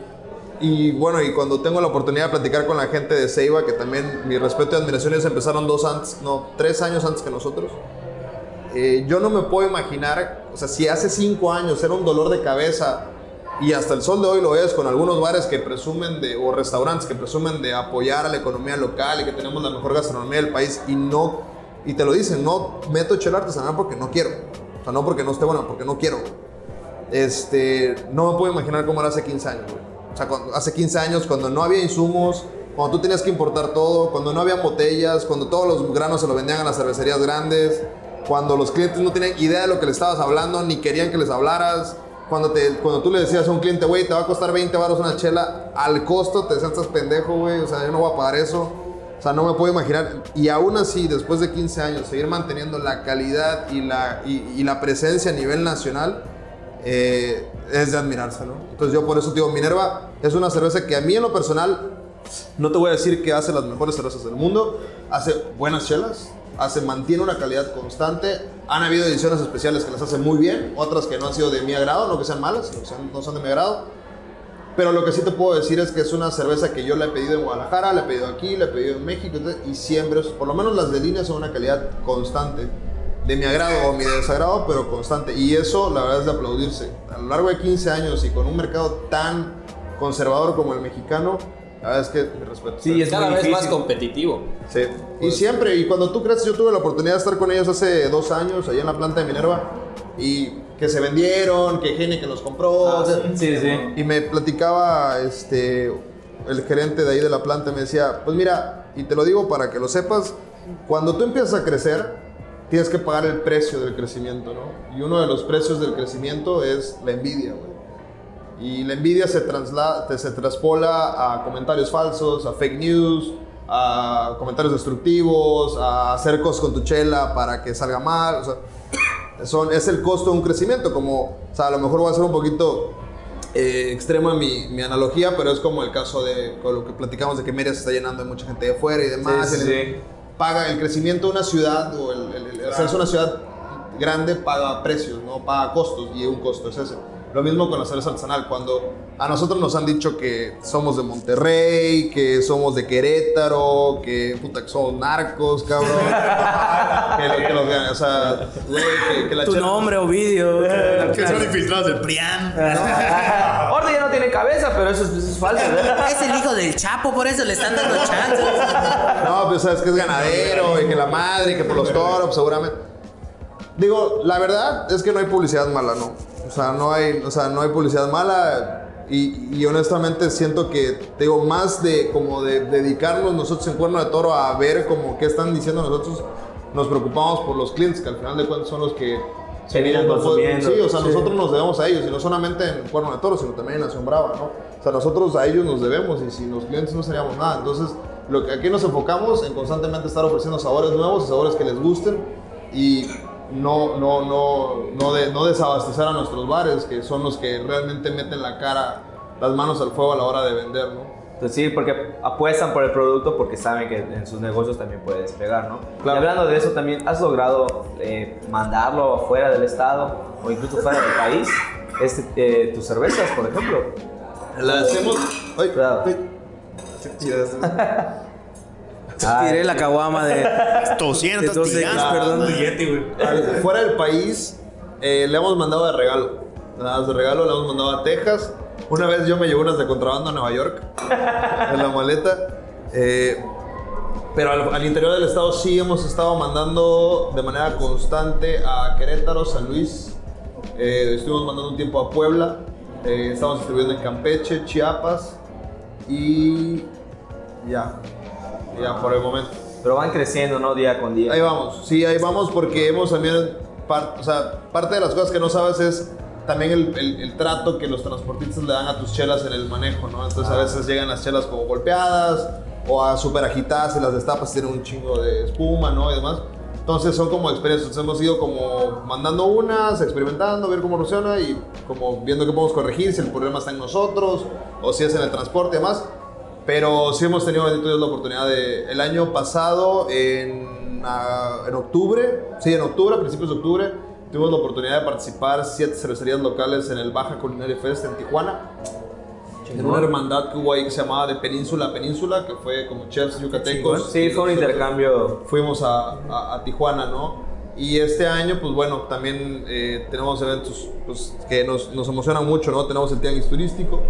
y bueno, y cuando tengo la oportunidad de platicar con la gente de Ceiba, que también mi respeto y admiración, ellos empezaron dos antes, no, tres años antes que nosotros. Eh, yo no me puedo imaginar, o sea, si hace cinco años era un dolor de cabeza y hasta el sol de hoy lo es con algunos bares que presumen de, o restaurantes que presumen de apoyar a la economía local y que tenemos la mejor gastronomía del país y no, y te lo dicen, no meto chela artesanal porque no quiero, o sea, no porque no esté buena, porque no quiero. Este, no me puedo imaginar cómo era hace 15 años, güey. O sea, cuando- hace 15 años cuando no había insumos, cuando tú tenías que importar todo, cuando no había botellas, cuando todos los granos se lo vendían a las cervecerías grandes, cuando los clientes no tenían idea de lo que le estabas hablando, ni querían que les hablaras. Cuando, te, cuando tú le decías a un cliente, güey, te va a costar 20 baros una chela, al costo te decían, estás pendejo, güey, o sea, yo no voy a pagar eso. O sea, no me puedo imaginar. Y aún así, después de 15 años, seguir manteniendo la calidad y la, y, y la presencia a nivel nacional, eh, es de admirarse, ¿no? Entonces yo por eso digo, Minerva es una cerveza que a mí en lo personal, no te voy a decir que hace las mejores cervezas del mundo, hace buenas chelas, hace, mantiene una calidad constante, han habido ediciones especiales que las hacen muy bien, otras que no han sido de mi agrado, no que sean malas, no, sean- no son de mi agrado, pero lo que sí te puedo decir es que es una cerveza que yo la he pedido en Guadalajara, la he pedido aquí, la he pedido en México, y siempre, por lo menos las de línea son una calidad constante. De mi agrado o mi desagrado, pero constante. Y eso, la verdad, es de aplaudirse. A lo largo de 15 años y con un mercado tan conservador como el mexicano, la verdad es que mi respeto. Sí, es Cada muy vez más competitivo. Sí. Y siempre, y cuando tú creces, yo tuve la oportunidad de estar con ellos hace dos años, allá en la planta de Minerva, y que se vendieron, que Heineken los compró. o sea, Sí, sí. y me platicaba este, el gerente de ahí de la planta, me decía, pues mira, y te lo digo para que lo sepas, cuando tú empiezas a crecer, tienes que pagar el precio del crecimiento, ¿no? Y uno de los precios del crecimiento es la envidia, güey. Y la envidia se, trasla- se traspola a comentarios falsos, a fake news, a comentarios destructivos, a hacer cosas con tu chela para que salga mal. O sea, son, es el costo de un crecimiento. Como, o sea, a lo mejor voy a ser un poquito eh, extrema mi, mi analogía, pero es como el caso de con lo que platicamos de que Mérida se está llenando de mucha gente de fuera y demás. Sí, sí, El-. Paga el crecimiento de una ciudad o el, el- el hacerse una ciudad grande paga precios, no paga costos y un costo es ese. Lo mismo con la cerveza artesanal. Cuando a nosotros nos han dicho que somos de Monterrey, que somos de Querétaro, que puta que somos narcos, cabrón. [laughs] que, lo- que los ganan, o sea, güey, que, que la Tu chela- nombre, Ovidio. Que son infiltrados del PRIAN. Orte ya no tiene cabeza, pero eso es, eso es falso, ¿verdad? Es el hijo del Chapo, por eso le están dando chance. No, pues sabes que es ganadero y que la madre y que por los toros, seguramente. Digo, la verdad es que no hay publicidad mala, ¿no? O sea, no hay, o sea, no hay publicidad mala. Y, y honestamente siento que, digo, más de como de dedicarnos nosotros en Cuerno de Toro a ver como qué están diciendo nosotros, nos preocupamos por los clientes, que al final de cuentas son los que... No pueden- consumiendo. Sí, o sea, Sí. nosotros nos debemos a ellos, y no solamente en Cuerno de Toro, sino también en Nación Brava, ¿no? O sea, nosotros a ellos nos debemos y sin los clientes no seríamos nada. Entonces, lo que aquí nos enfocamos en constantemente estar ofreciendo sabores nuevos y sabores que les gusten y no, no, no, no, de- no desabastecer a nuestros bares, que son los que realmente meten la cara, las manos al fuego a la hora de vender, ¿no? Entonces, sí, porque apuestan por el producto porque saben que en sus negocios también puede despegar, ¿no? Claro. Y hablando de eso también, ¿has logrado eh, mandarlo afuera del estado o incluso fuera del país? Este, eh, tus cervezas, por ejemplo. La hacemos... Ay, Cuidado. [laughs] ay. Tiré la caguama de. [laughs] Tosiendo, de estás 2X, tirando. perdón. Al- fuera del país eh, le hemos mandado de regalo. Nada más de regalo le hemos mandado a Texas. Una vez yo me llevé unas de contrabando a Nueva York [laughs] en la maleta. Eh, pero al, al interior del estado sí hemos estado mandando de manera constante a Querétaro, San Luis. Eh, estuvimos mandando un tiempo a Puebla. Eh, estamos distribuyendo en Campeche, Chiapas y ya. Ya por el momento. Pero van creciendo, ¿no? Día con día. Ahí vamos, sí, ahí vamos porque hemos también, o sea, parte de las cosas que no sabes es también el, el- el trato que los transportistas le dan a tus chelas en el manejo, ¿no? Entonces a veces llegan las chelas como golpeadas o a súper agitadas y las destapas tienen un chingo de espuma, ¿no? Y demás. Entonces son como experiencias, Entonces, hemos ido como mandando unas, experimentando, ver cómo funciona y como viendo qué podemos corregir, si el problema está en nosotros o si es en el transporte y demás. Pero sí hemos tenido, bendito Dios, la oportunidad de... El año pasado, en, ah, en octubre, sí, en octubre, a principios de octubre, tuvimos la oportunidad de participar siete cervecerías locales en el Baja Culinary Fest en Tijuana. En una hermandad que hubo ahí que se llamaba de Península a Península, que fue como chefs yucatecos. Sí, fue un intercambio. Fuimos a, a- a Tijuana, ¿no? Y este año, pues bueno, también eh, tenemos eventos pues, que nos, nos emocionan mucho, ¿no? Tenemos el Tianguis Turístico,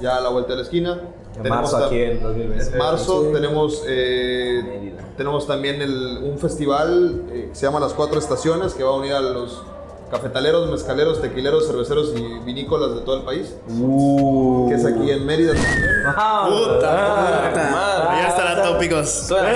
ya a la vuelta de la esquina. En Tenemos marzo aquí en 2020. en marzo tenemos, eh, tenemos también el- un festival eh, que se llama Las Cuatro Estaciones, que va a unir a los cafetaleros, mezcaleros, tequileros, cerveceros y vinícolas de todo el país, Uh. que es aquí en Mérida también. Ah, Puta, ah, madre. Ya estarán tópicos. Suena,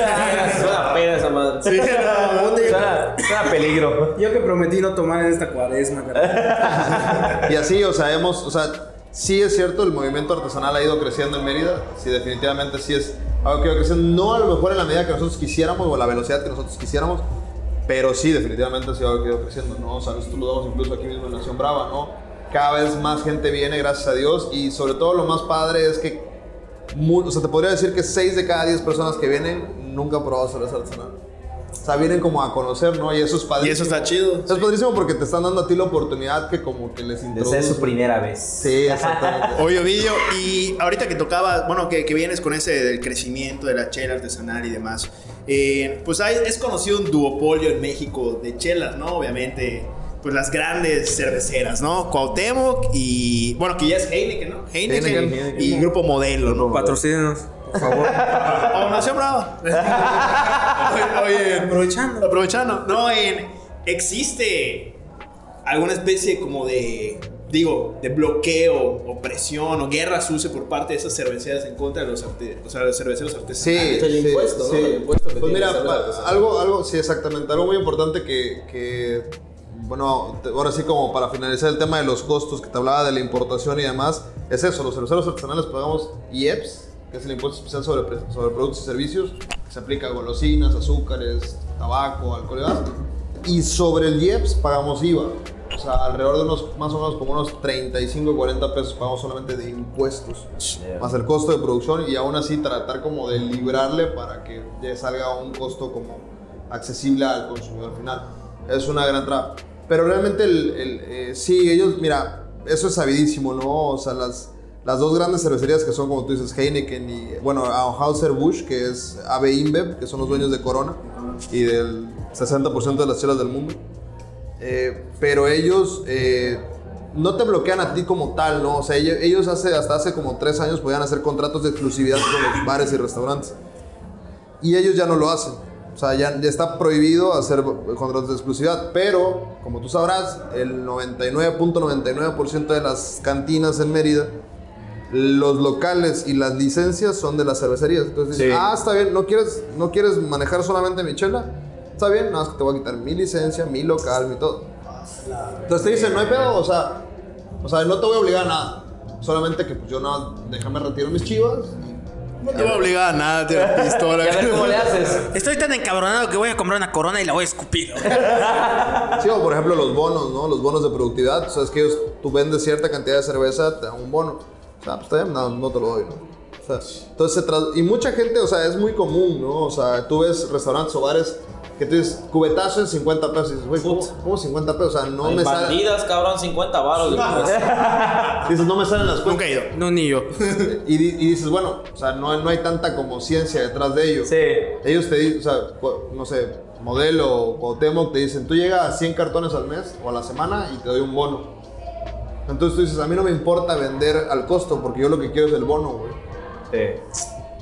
suena pena esa madre. Sí, no, Suena, suena peligro. Yo que prometí no tomar en esta cuaresma. [laughs] Y así, o sea, hemos, o sea, sí es cierto, el movimiento artesanal ha ido creciendo en Mérida, sí, definitivamente sí es algo que ha creciendo, no a lo mejor en la medida que nosotros quisiéramos o la velocidad que nosotros quisiéramos, pero sí, definitivamente sí ha ido creciendo, ¿no? O sea, nosotros lo damos incluso aquí mismo en Nación Brava, ¿no? Cada vez más gente viene, gracias a Dios, y sobre todo lo más padre es que, o sea, te podría decir que 6 de cada 10 personas que vienen nunca han probado cerveza artesanal. Sea, vienen como a conocer, ¿no? Y eso es Y padrísimo. eso está chido. Es padrísimo porque te están dando a ti la oportunidad que como que les De introduce. ser su primera vez. Sí, exactamente. [laughs] Oye, Ovidio, y ahorita que tocaba, bueno, que, que vienes con ese del crecimiento de la chela artesanal y demás, eh, pues hay- es conocido un duopolio en México de chelas, ¿no? Obviamente, pues las grandes cerveceras, ¿no? Cuauhtémoc y, bueno, que ya es Heineken, ¿no? Heineken, Heineken. y Grupo Modelo, ¿no? Patrocínenos, por favor. O Nación Brava. [laughs] Oye, Aprovechando. Aprovechando, no, en, existe alguna especie como de, digo, de bloqueo o presión o guerra sucia por parte de esas cerveceras en contra de los, arte- o sea, los cerveceros Sí, artesanales. Es el sí, impuesto, ¿no? sí. El impuesto que Pues mira, algo, algo, sí, exactamente. Algo muy importante que, que, bueno, ahora sí como para finalizar el tema de los costos que te hablaba de la importación y demás, es eso, los cerveceros artesanales pagamos IEPS, que es el impuesto especial sobre, sobre productos y servicios, que se aplica a golosinas, azúcares, tabaco, alcohol y gas. Y sobre el IEPS pagamos IVA. O sea, alrededor de unos, más o menos como unos 35, 40 pesos pagamos solamente de impuestos. Más el costo de producción y aún así tratar como de librarle para que ya salga un costo como accesible al consumidor final. Es una gran traba. Pero realmente el, el, eh, sí, ellos, mira, eso es sabidísimo, ¿no? O sea, las, las dos grandes cervecerías que son, como tú dices, Heineken y, bueno, Anheuser-Busch, que es AB InBev, que son los dueños de Corona y del 60% de las chelas del mundo. Eh, pero ellos eh, no te bloquean a ti como tal, ¿no? O sea, ellos, hace, hasta hace como tres años podían hacer contratos de exclusividad con los bares y restaurantes. Y ellos ya no lo hacen. O sea, ya, ya está prohibido hacer contratos de exclusividad. Pero, como tú sabrás, el 99.99% de las cantinas en Mérida, los locales y las licencias son de las cervecerías. Entonces dices, Sí. ah, está bien, ¿no quieres, ¿no quieres manejar solamente mi chela? Está bien, nada más que te voy a quitar mi licencia, mi local, mi todo. Entonces te dicen, no hay pedo, o sea, o sea, no te voy a obligar a nada. Solamente que pues, yo nada, déjame retiro mis chivas. No te voy a obligar a nada, tío, pistola. [laughs] A ver cómo le haces. Estoy tan encabronado que voy a comprar una corona y la voy a escupir. [laughs] Sí, o por ejemplo los bonos, ¿no? Los bonos de productividad. O sea, es que ellos, tú vendes cierta cantidad de cerveza, te dan un bono. O sea, pues está bien, no, no te lo doy, ¿no? O sea, entonces se tras- Y mucha gente, o sea, es muy común, ¿no? O sea, tú ves restaurantes o bares que tú dices, cubetazo en 50 pesos. Y dices, güey, ¿cómo, cómo 50 pesos? O sea, no Hay me salen... bandidas, cabrón, 50 baros. [laughs] Dices, no me salen las cuentas. Nunca he ido. No, ni yo. [laughs] Y, y dices, bueno, o sea, no, no hay tanta como ciencia detrás de ello. Sí. Ellos te dicen, o sea, no sé, modelo o Cuauhtémoc te dicen, tú llegas a 100 cartones al mes o a la semana y te doy un bono. Entonces tú dices, a mí no me importa vender al costo porque yo lo que quiero es el bono, güey. Sí.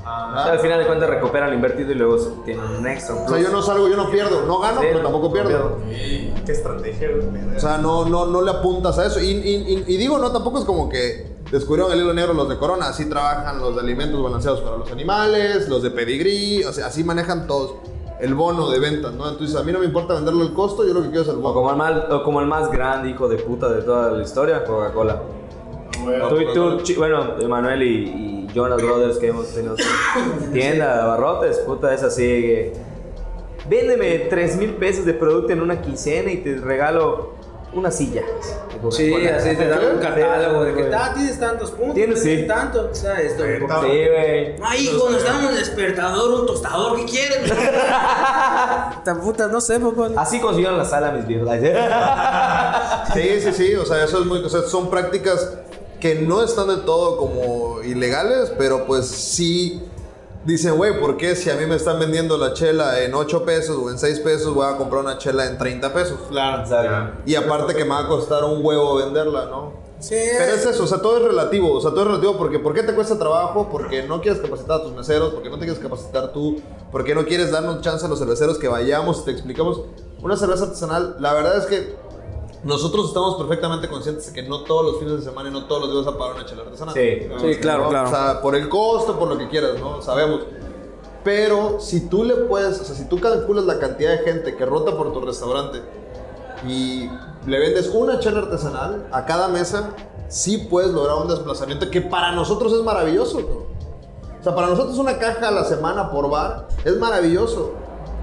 Al final de cuentas recuperan lo invertido y luego tienen un extra. O sea, yo no salgo, yo no pierdo, no gano, Sí, pero tampoco no pierdo. Qué estrategia, güey. O sea, no, no, no le apuntas a eso. Y, y- y- y digo, no, tampoco es como que descubrieron el hilo negro los de Corona. Así trabajan los de alimentos balanceados para los animales, los de pedigrí, o sea, así manejan todos el bono de ventas, ¿no? Entonces, a mí no me importa venderle el costo, yo lo que quiero es el O bono. como, el mal- o como el más grande hijo de puta de toda la historia, Coca-Cola. Tú y tú, chi- bueno, Emanuel y, y Jonas Brothers que hemos tenido [coughs] tienda de abarrotes, puta, es así que, Véndeme 3 mil pesos de producto en una quincena y te regalo una silla. Sí, así te dan un catálogo de que ah, tienes tantos puntos, Tienes, sí. tanto. O sea, esto. Sí, güey. No, hijo, nos dan un despertador, un tostador, ¿qué quieres? [laughs] Tan puta, no sé, papá. Así consiguieron la sala mis viejos. Sí, sí, sí, o sea, eso es muy, o sea, son prácticas que no están de todo como ilegales, pero pues sí dicen, güey, ¿por qué si a mí me están vendiendo la chela en 8 pesos o en 6 pesos voy a comprar una chela en 30 pesos? Claro. Y aparte que me va a costar un huevo venderla, ¿no? Sí. Pero es eso, o sea, todo es relativo, o sea, todo es relativo porque ¿por qué te cuesta trabajo? Porque no quieres capacitar a tus meseros, porque no te quieres capacitar tú, porque no quieres darnos chance a los cerveceros que vayamos y te explicamos. Una cerveza artesanal, la verdad es que nosotros estamos perfectamente conscientes de que no todos los fines de semana y no todos los días vas a pagar una chela artesanal. Sí. ¿no? Sí, claro, ¿no? claro. O sea, por el costo, por lo que quieras, ¿no? Sabemos. Pero si tú le puedes, o sea, si tú calculas la cantidad de gente que rota por tu restaurante y le vendes una chela artesanal a cada mesa, sí puedes lograr un desplazamiento que para nosotros es maravilloso. ¿no? O sea, para nosotros una caja a la semana por bar es maravilloso.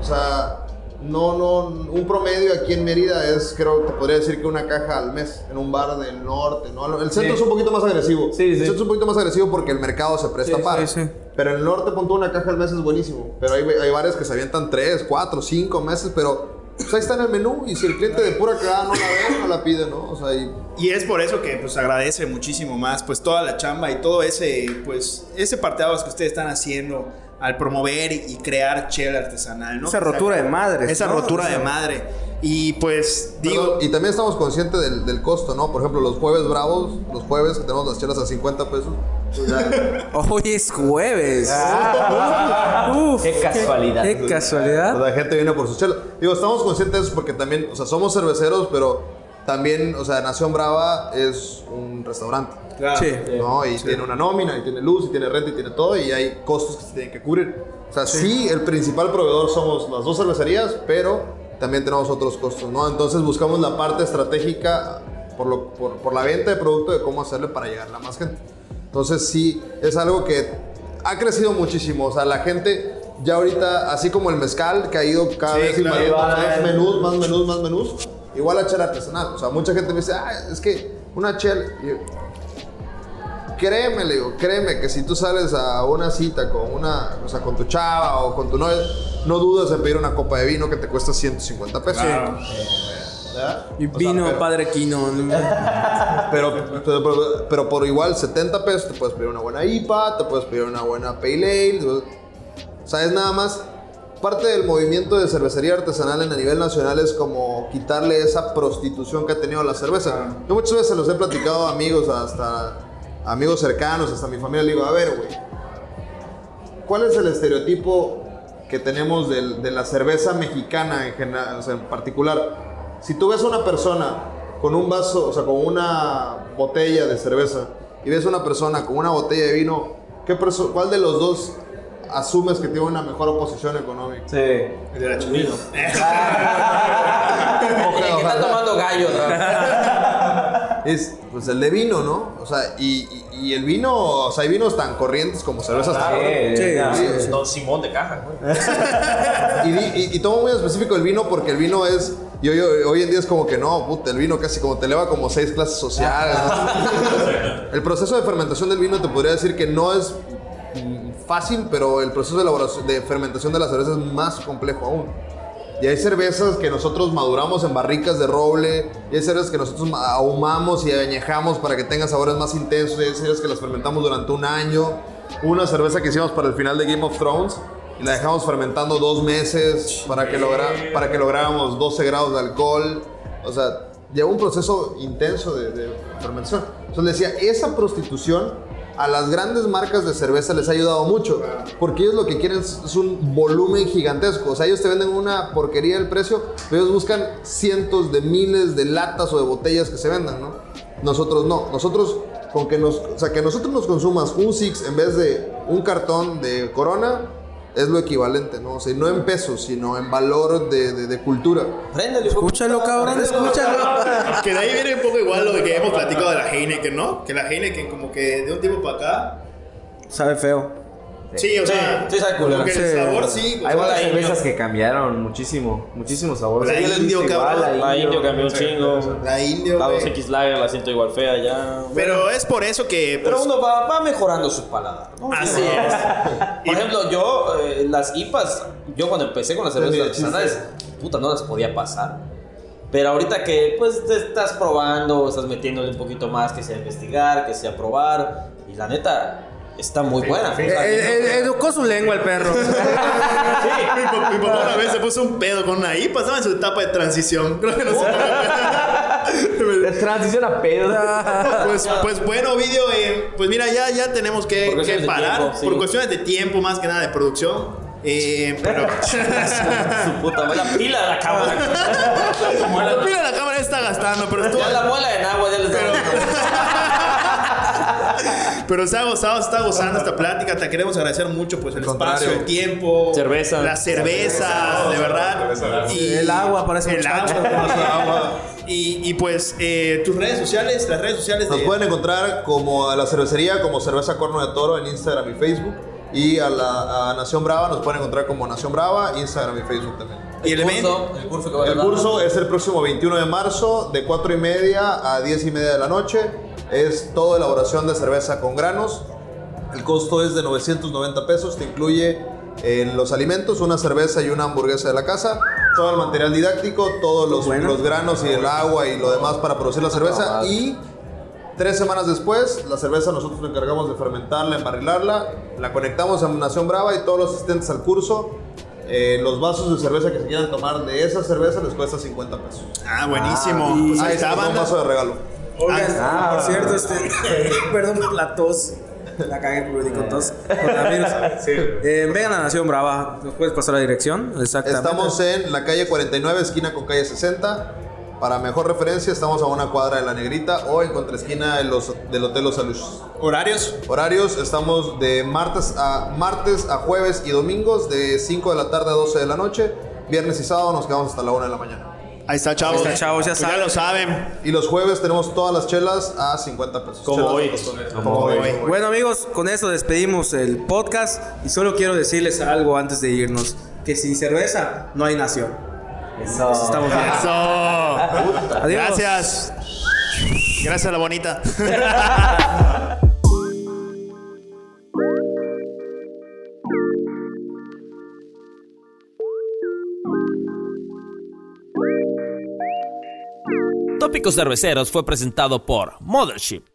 O sea, no, no, un promedio aquí en Mérida es, creo, te podría decir que una caja al mes en un bar del norte, ¿no? El centro Sí. es un poquito más agresivo. Sí, sí. El centro es un poquito más agresivo porque el mercado se presta Sí, para. sí, sí. Pero en el norte, punto una caja al mes es buenísimo. Pero hay, hay bares que se avientan 3, 4, 5 meses, pero pues ahí está en el menú. Y si el cliente de pura cagada no la ve, no la pide, ¿no? O sea, y Y es por eso que pues agradece muchísimo más pues toda la chamba y todo ese pues ese parteaguas que ustedes están haciendo al promover y, crear chela artesanal, ¿no? Esa rotura de madres, Esa ¿no? rotura O sea, de madre. Y pues digo, Perdón, y también estamos conscientes del, del costo, ¿no? Por ejemplo, los jueves bravos, los jueves que tenemos las chelas a 50 pesos. pues [laughs] Hoy es jueves. Uf, Qué casualidad. Qué casualidad. la gente viene por sus chelas. Digo, estamos conscientes de eso porque también, o sea, somos cerveceros, pero también, o sea, Nación Brava es un restaurante. claro, Sí. ¿no? Y tiene una nómina, y tiene luz, y tiene renta, y tiene todo, y hay costos que se tienen que cubrir. O sea, sí, el principal proveedor somos las dos cervecerías, pero también tenemos otros costos, ¿no? Entonces buscamos la parte estratégica por, lo- por, por la venta de producto de cómo hacerle para llegarle a más gente. Entonces sí, es algo que ha crecido muchísimo. O sea, la gente ya ahorita, así como el mezcal, que ha ido cada Sí, vez claro. invadiendo más menús, más menús, más menús, igual la chela artesanal. O sea, mucha gente me dice, ah, es que una chela... y yo, Créeme, le digo, créeme que si tú sales a una cita con una, o sea, con tu chava o con tu novia, no dudas en pedir una copa de vino que te cuesta 150 pesos. Claro. Y O sea, vino, pero- padre Quino. [laughs] pero, pero, pero- pero por igual 70 pesos te puedes pedir una buena IPA, te puedes pedir una buena Pale Ale. te puedes- O sea, es nada más parte del movimiento de cervecería artesanal en a nivel nacional es como quitarle esa prostitución que ha tenido la cerveza. Yo muchas veces se los he platicado a amigos, hasta amigos cercanos, hasta mi familia, le digo, a ver, güey, ¿cuál es el estereotipo que tenemos de, la cerveza mexicana en, general, o sea, en particular? Si tú ves a una persona con un vaso, o sea, con una botella de cerveza y ves a una persona con una botella de vino, ¿qué ¿cuál de los dos asumes que tiene una mejor posición económica? Sí. El de la que [laughs] está tomando gallo vez. [laughs] Es pues el de vino, ¿no? O sea, y, y- y el vino, o sea, hay vinos tan corrientes como cervezas. Sí, Sí, ya. Sí, Don Simón de caja, güey. [laughs] Y, y- y tomo muy específico el vino porque el vino es. Y hoy, hoy en día es como que no, puta, el vino casi como te eleva como seis clases sociales. ¿no? el proceso de fermentación del vino te podría decir que no es fácil, pero el proceso de, elaboración, de fermentación de la cerveza es más complejo aún. Y hay cervezas que nosotros maduramos en barricas de roble, y hay cervezas que nosotros ma- ahumamos y añejamos para que tengan sabores más intensos, y hay cervezas que las fermentamos durante un año. Una cerveza que hicimos para el final de Game of Thrones y la dejamos fermentando dos meses para que, logra, para lográramos 12 grados de alcohol. O sea, lleva un proceso intenso de, fermentación. Entonces decía, esa prostitución a las grandes marcas de cerveza les ha ayudado mucho. Porque ellos lo que quieren es, un volumen gigantesco. O sea, ellos te venden una porquería el precio, pero ellos buscan cientos de miles de latas o de botellas que se vendan, ¿no? Nosotros no. Nosotros, con que nos, o sea, que nosotros nos consumas un Six en vez de un cartón de Corona, es lo equivalente, ¿no? O sea, no en pesos, sino en valor de, de- de cultura. Préndele, hijo. Escúchalo, cabrón, escúchalo. Que de ahí viene un poco igual lo de que hemos platicado de la Heineken, ¿no? Que la Heineken como que de un tiempo para acá Sabe feo. Sí, o sea, sí, sabe culero. porque el sabor sí. o Hay muchas cervezas que cambiaron muchísimo, muchísimos sabores. La indio, cabrón. La indio cambió un chingo. La indio, La güey. 2X Lager la siento igual fea ya. Pero es por eso que. Pero pues, uno va, va mejorando su paladar. ¿no? Así Sí, es. [laughs] Por ejemplo, yo, eh, las IPAs, yo cuando empecé con las cervezas Sí, artesanales, puta, no las podía pasar. Pero ahorita que, pues, te estás probando, estás metiéndole un poquito más, que sea investigar, que sea probar, y la neta, está muy buena. Sea, Eh, eh, educó su lengua el perro. mi, pa- mi papá una vez se puso un pedo con una IPA, estaba en su etapa de transición. [laughs] Creo que no sé. Transición a pedo. Pues, pues bueno, vídeo, eh, pues mira, ya, ya tenemos que, Por que parar tiempo, sí. por cuestiones de tiempo, más que nada de producción. Eh, pero [laughs] su puta madre, [laughs] la pila de la cámara. la pila de la cámara está gastando, pero estuvo, ya la muela en agua ya les pero se ha gozado, se está gozando esta plática. Te queremos agradecer mucho pues el Al espacio, contrario. el tiempo, Cerveza. las cervezas, de verdad. Cerveza. Y El agua para ese el muchacho. agua. Y, y pues eh, tus redes sociales, las redes sociales Nos de pueden encontrar como a la cervecería, como Cerveza Corno de Toro en Instagram y Facebook. Y a la a Nación Brava nos pueden encontrar como Nación Brava, Instagram y Facebook también. Y el evento. curso, el curso que va a El curso es el próximo 21 de marzo, de 4 y media a 10 y media de la noche. Es toda elaboración de cerveza con granos. El costo es de 990 pesos. Te incluye eh, los alimentos, una cerveza y una hamburguesa de la casa. Todo el material didáctico, todos los, Bueno. los granos y el agua y lo demás para producir la cerveza. Y tres semanas después, la cerveza nosotros nos encargamos de fermentarla, embarrilarla. La conectamos a Nación Brava y todos los asistentes al curso. Eh, los vasos de cerveza que se quieran tomar de esa cerveza les cuesta 50 pesos. Ah, buenísimo. y- Pues ahí está, un vaso de regalo. Oigan, Ah, por cierto, este, [laughs] perdón por la tos. La cagué por venir con tos. Coronavirus. Eh, vengan a Nación Brava. ¿Nos puedes pasar la dirección? Exactamente. Estamos en la calle 49, esquina con calle 60. Para mejor referencia, estamos a una cuadra de la Negrita o en contraesquina de los, del Hotel Los Aluches. Horarios. Horarios, estamos de martes a, martes a jueves y domingos de 5 de la tarde a 12 de la noche. Viernes y sábado nos quedamos hasta la 1 de la mañana. Ahí está, chavos. Ahí está, chavos, ya Pues saben. lo saben. Y los jueves tenemos todas las chelas a 50 pesos. Como hoy. Como hoy. Bueno amigos, con eso despedimos el podcast y solo quiero decirles algo antes de irnos, que sin cerveza no hay nación. Eso. Estamos bien. Eso. Adiós. Gracias. Gracias a la bonita. Tópicos Cerveceros fue presentado por Mothership.